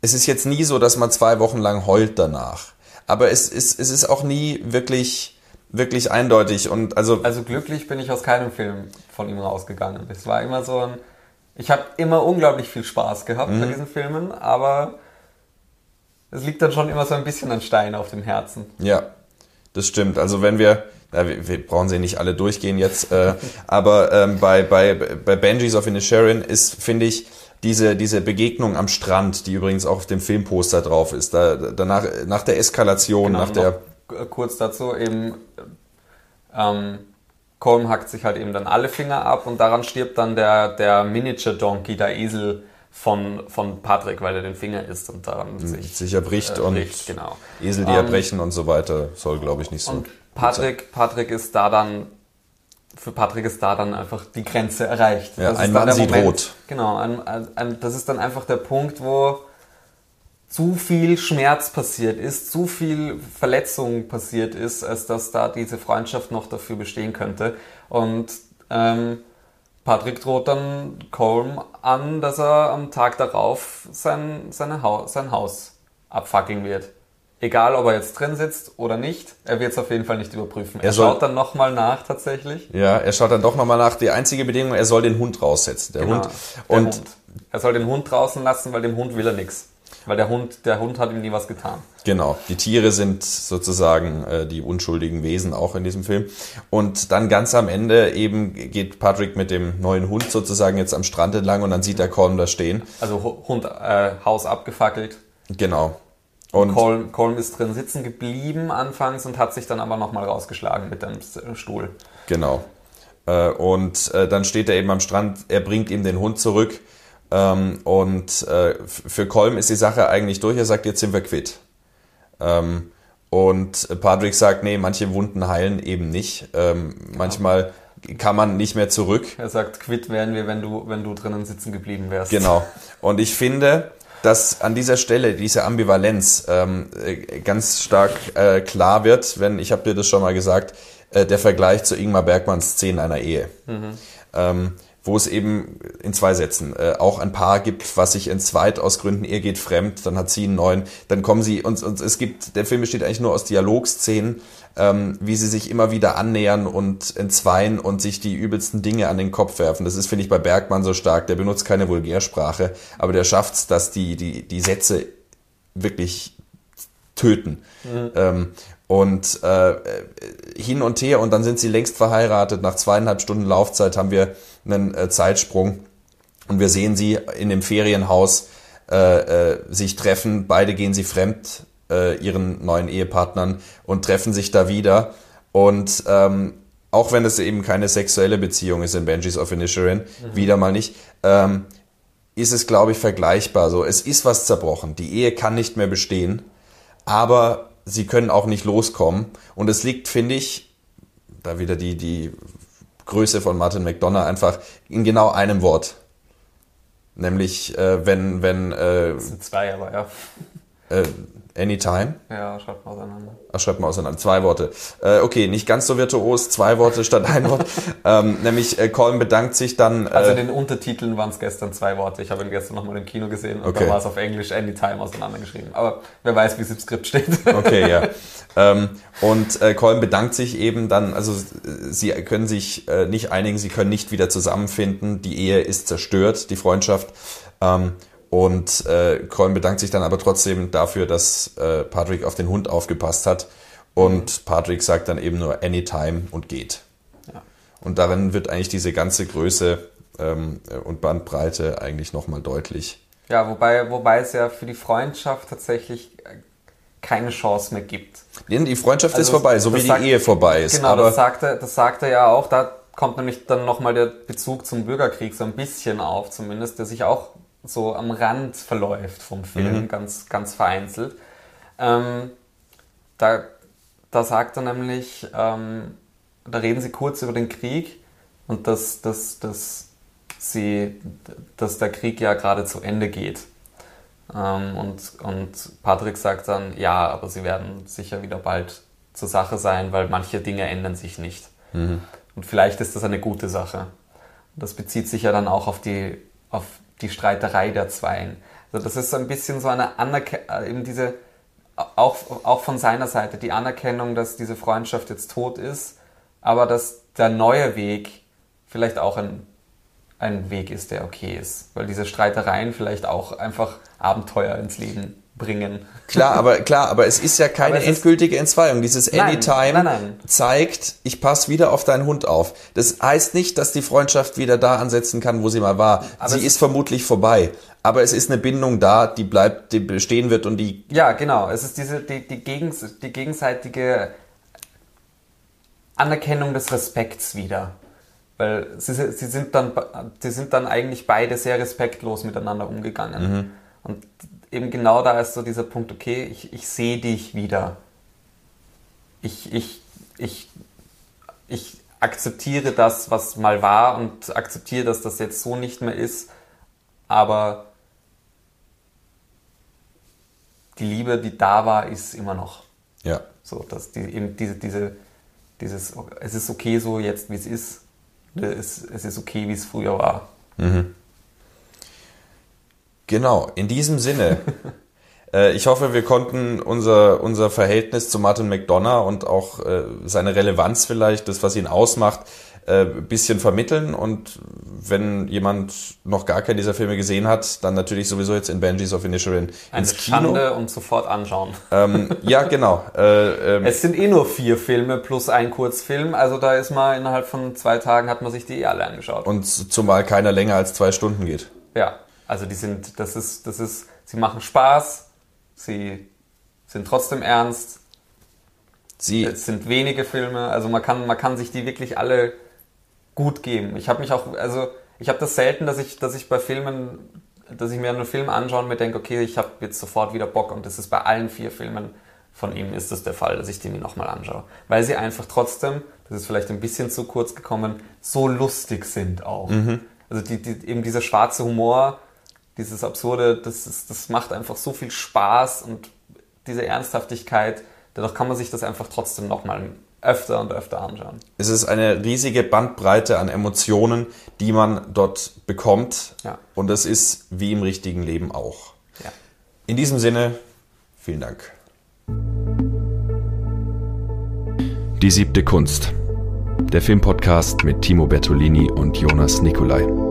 C: es ist jetzt nie so, dass man zwei Wochen lang heult danach. Aber es ist, es ist auch nie wirklich, wirklich eindeutig. Und also,
B: Also glücklich bin ich aus keinem Film von ihm rausgegangen. Es war immer so ein. Ich habe immer unglaublich viel Spaß gehabt
C: Mhm.
B: bei diesen Filmen, aber es liegt dann schon immer so ein bisschen ein Stein auf dem Herzen.
C: Ja, das stimmt. Also wenn wir, ja, wir, wir brauchen sie nicht alle durchgehen jetzt, äh, *laughs* aber ähm, bei, bei, bei Benjis of Inisherin ist, finde ich, diese, diese Begegnung am Strand, die übrigens auch auf dem Filmposter drauf ist, da, danach, nach der Eskalation, nach der,
B: kurz dazu eben, ähm, Colm hackt sich halt eben dann alle Finger ab und daran stirbt dann der, der Miniature Donkey, der Esel von, von Patrick, weil er den Finger isst und daran sich,
C: sich erbricht
B: äh,
C: und
B: bricht, genau.
C: Esel, die
B: Ähm,
C: erbrechen und so weiter, soll glaube ich nicht so.
B: Und Patrick, Patrick ist da dann, für Patrick ist da dann einfach die Grenze erreicht.
C: Ja,
B: Das
C: ein Mann sieht rot.
B: Genau, ein, ein, ein, das ist dann einfach der Punkt, wo zu viel Schmerz passiert ist, zu viel Verletzung passiert ist, als dass da diese Freundschaft noch dafür bestehen könnte. Und ähm, Patrick droht dann Colm an, dass er am Tag darauf sein, seine Haus, sein Haus abfackeln wird. Egal, ob er jetzt drin sitzt oder nicht, er wird es auf jeden Fall nicht überprüfen. Er,
C: Er
B: schaut dann nochmal nach tatsächlich.
C: Ja, er schaut dann doch nochmal nach. Die einzige Bedingung, er soll den Hund raussetzen. Der
B: Genau,
C: Hund.
B: der
C: Und
B: Hund. Er soll den Hund draußen lassen, weil dem Hund will er nichts. Weil der Hund, der Hund hat ihm nie was getan.
C: Genau, die Tiere sind sozusagen äh, die unschuldigen Wesen auch in diesem Film. Und dann ganz am Ende eben geht Patrick mit dem neuen Hund sozusagen jetzt am Strand entlang und dann sieht er Colm da stehen.
B: Also Hu- Hund, äh, Haus abgefackelt.
C: Genau. Und
B: Colm, Colm ist drin sitzen geblieben anfangs und hat sich dann aber nochmal rausgeschlagen mit dem S- Stuhl.
C: genau. Äh, und äh, dann steht er eben am Strand, er bringt ihm den Hund zurück. Ähm, und äh, für Colm ist die Sache eigentlich durch. Er sagt, jetzt sind wir quitt. Ähm, und Patrick sagt, nee, manche Wunden heilen eben nicht. Ähm, Manchmal kann man nicht mehr zurück.
B: Er sagt, quitt wären wir, wenn du, wenn du drinnen sitzen geblieben wärst.
C: Genau. Und ich finde, dass an dieser Stelle diese Ambivalenz ähm, äh, ganz stark äh, klar wird, wenn, ich habe dir das schon mal gesagt, äh, der Vergleich zu Ingmar Bergmanns Szenen einer Ehe. Ähm, wo es eben in zwei Sätzen äh, auch ein Paar gibt, was sich entzweit aus Gründen, er geht fremd, dann hat sie einen neuen, dann kommen sie und, und es gibt, der Film besteht eigentlich nur aus Dialogszenen, ähm, wie sie sich immer wieder annähern und entzweien und sich die übelsten Dinge an den Kopf werfen. Das ist, finde ich, bei Bergmann so stark. Der benutzt keine Vulgärsprache, aber der schafft es, dass die, die, die Sätze wirklich töten. Ähm, und äh, hin und her und dann sind sie längst verheiratet. Nach zweieinhalb Stunden Laufzeit haben wir einen äh, Zeitsprung und wir sehen sie in dem Ferienhaus äh, äh, sich treffen. Beide gehen sie fremd, äh, ihren neuen Ehepartnern und treffen sich da wieder. Und ähm, auch wenn es eben keine sexuelle Beziehung ist in Benji's of Inisherin, wieder mal nicht, ähm, ist es, glaube ich, vergleichbar. So, es ist was zerbrochen. Die Ehe kann nicht mehr bestehen, aber sie können auch nicht loskommen. Und es liegt, finde ich, da wieder die, die Größe von Martin McDonough einfach in genau einem Wort. Nämlich, äh, wenn, wenn, äh,
B: Das sind zwei, aber ja.
C: äh, Anytime.
B: Ja, schreibt mal auseinander.
C: Ach, schreibt mal auseinander. Zwei Worte. Äh, okay, nicht ganz so virtuos, zwei Worte statt ein Wort. *laughs* ähm, nämlich äh, Colin bedankt sich dann. Äh,
B: Also in den Untertiteln waren es gestern zwei Worte. Ich habe ihn gestern nochmal im Kino gesehen und
C: Okay.
B: da war es auf Englisch Anytime auseinandergeschrieben. Aber wer weiß, wie es im Skript steht. *laughs*
C: Okay, ja. *laughs* ähm, und äh, Colin bedankt sich eben dann, also sie können sich äh, nicht einigen, sie können nicht wieder zusammenfinden, die Ehe ist zerstört, die Freundschaft. Ähm, und äh, Colin bedankt sich dann aber trotzdem dafür, dass äh, Patrick auf den Hund aufgepasst hat. Und Patrick sagt dann eben nur anytime und geht.
B: Ja.
C: Und darin wird eigentlich diese ganze Größe ähm, und Bandbreite eigentlich nochmal deutlich.
B: Ja, wobei, wobei es ja für die Freundschaft tatsächlich äh, keine Chance mehr gibt.
C: Die Freundschaft ist
B: Also,
C: vorbei, so wie
B: das
C: die
B: sagt-
C: Ehe vorbei ist.
B: Genau, das sagt, er, das sagt er ja auch. Da kommt nämlich dann nochmal der Bezug zum Bürgerkrieg so ein bisschen auf, zumindest, der sich auch so am Rand verläuft vom Film, ganz, ganz vereinzelt. Ähm, da, da sagt er nämlich, ähm, da reden sie kurz über den Krieg und dass, dass, dass, sie, dass der Krieg ja gerade zu Ende geht. Ähm, und, und Patrick sagt dann, ja, aber sie werden sicher wieder bald zur Sache sein, weil manche Dinge ändern sich nicht. Und vielleicht ist das eine gute Sache. Das bezieht sich ja dann auch auf die, auf die Streiterei der Zweien. Also das ist so ein bisschen so eine Anerkennung, eben diese, auch, auch von seiner Seite, die Anerkennung, dass diese Freundschaft jetzt tot ist, aber dass der neue Weg vielleicht auch ein, ein Weg ist, der okay ist. Weil diese Streitereien vielleicht auch einfach Abenteuer ins Leben bringen.
C: Klar, aber klar, aber es ist ja keine endgültige Entzweiung. Dieses
B: Nein,
C: Anytime
B: nein, nein.
C: zeigt, ich passe wieder auf deinen Hund auf. Das heißt nicht, dass die Freundschaft wieder da ansetzen kann, wo sie mal war.
B: Aber
C: sie ist vermutlich vorbei. Aber es ist eine Bindung da, die bleibt, die bestehen wird und die
B: Ja, genau. Es ist diese, die, die, gegens, die gegenseitige Anerkennung des Respekts wieder. Weil sie, sie, sind dann, sie sind dann eigentlich beide sehr respektlos miteinander umgegangen. Und eben genau da ist so dieser Punkt, okay, ich, ich sehe dich wieder. Ich, ich, ich, ich akzeptiere das, was mal war und akzeptiere, dass das jetzt so nicht mehr ist. Aber die Liebe, die da war, ist immer noch.
C: ja.
B: So, dass die, eben diese, diese, dieses, es ist okay so jetzt, wie es ist. Es, es ist okay, wie es früher war.
C: Genau, in diesem Sinne. *laughs* äh, ich hoffe, wir konnten unser, unser Verhältnis zu Martin McDonough und auch äh, seine Relevanz vielleicht, das, was ihn ausmacht, äh, ein bisschen vermitteln. Und wenn jemand noch gar keinen dieser Filme gesehen hat, dann natürlich sowieso jetzt in Banshees of Inisherin
B: Eine
C: ins Kino.
B: Schande und sofort anschauen.
C: Ähm, ja, genau. *laughs* Äh, ähm,
B: Es sind eh nur vier Filme plus ein Kurzfilm, also da ist man innerhalb von zwei Tagen hat man sich die eh alle angeschaut.
C: und zumal keiner länger als zwei Stunden geht.
B: ja, also die sind, das ist, das ist, sie machen Spaß, sie sind trotzdem ernst,
C: Sie,
B: Es sind wenige Filme, also man kann, man kann sich die wirklich alle gut geben. Ich habe mich auch, also ich habe das selten, dass ich, dass ich bei Filmen, dass ich mir einen Film anschaue und mir denke, okay, ich habe jetzt sofort wieder Bock und das ist bei allen vier Filmen von ihm ist das der Fall, dass ich die mir nochmal anschaue. Weil sie einfach trotzdem, das ist vielleicht ein bisschen zu kurz gekommen, so lustig sind auch. Also die, die, eben dieser schwarze Humor, dieses Absurde, das, ist, das macht einfach so viel Spaß und diese Ernsthaftigkeit, dadurch kann man sich das einfach trotzdem nochmal öfter und öfter anschauen.
C: es ist eine riesige Bandbreite an Emotionen, die man dort bekommt.
B: Ja.
C: Und das ist wie im richtigen Leben auch.
B: Ja.
C: In diesem Sinne, vielen Dank.
A: Die siebte Kunst. Der Filmpodcast mit Timo Bertolini und Jonas Nicolai.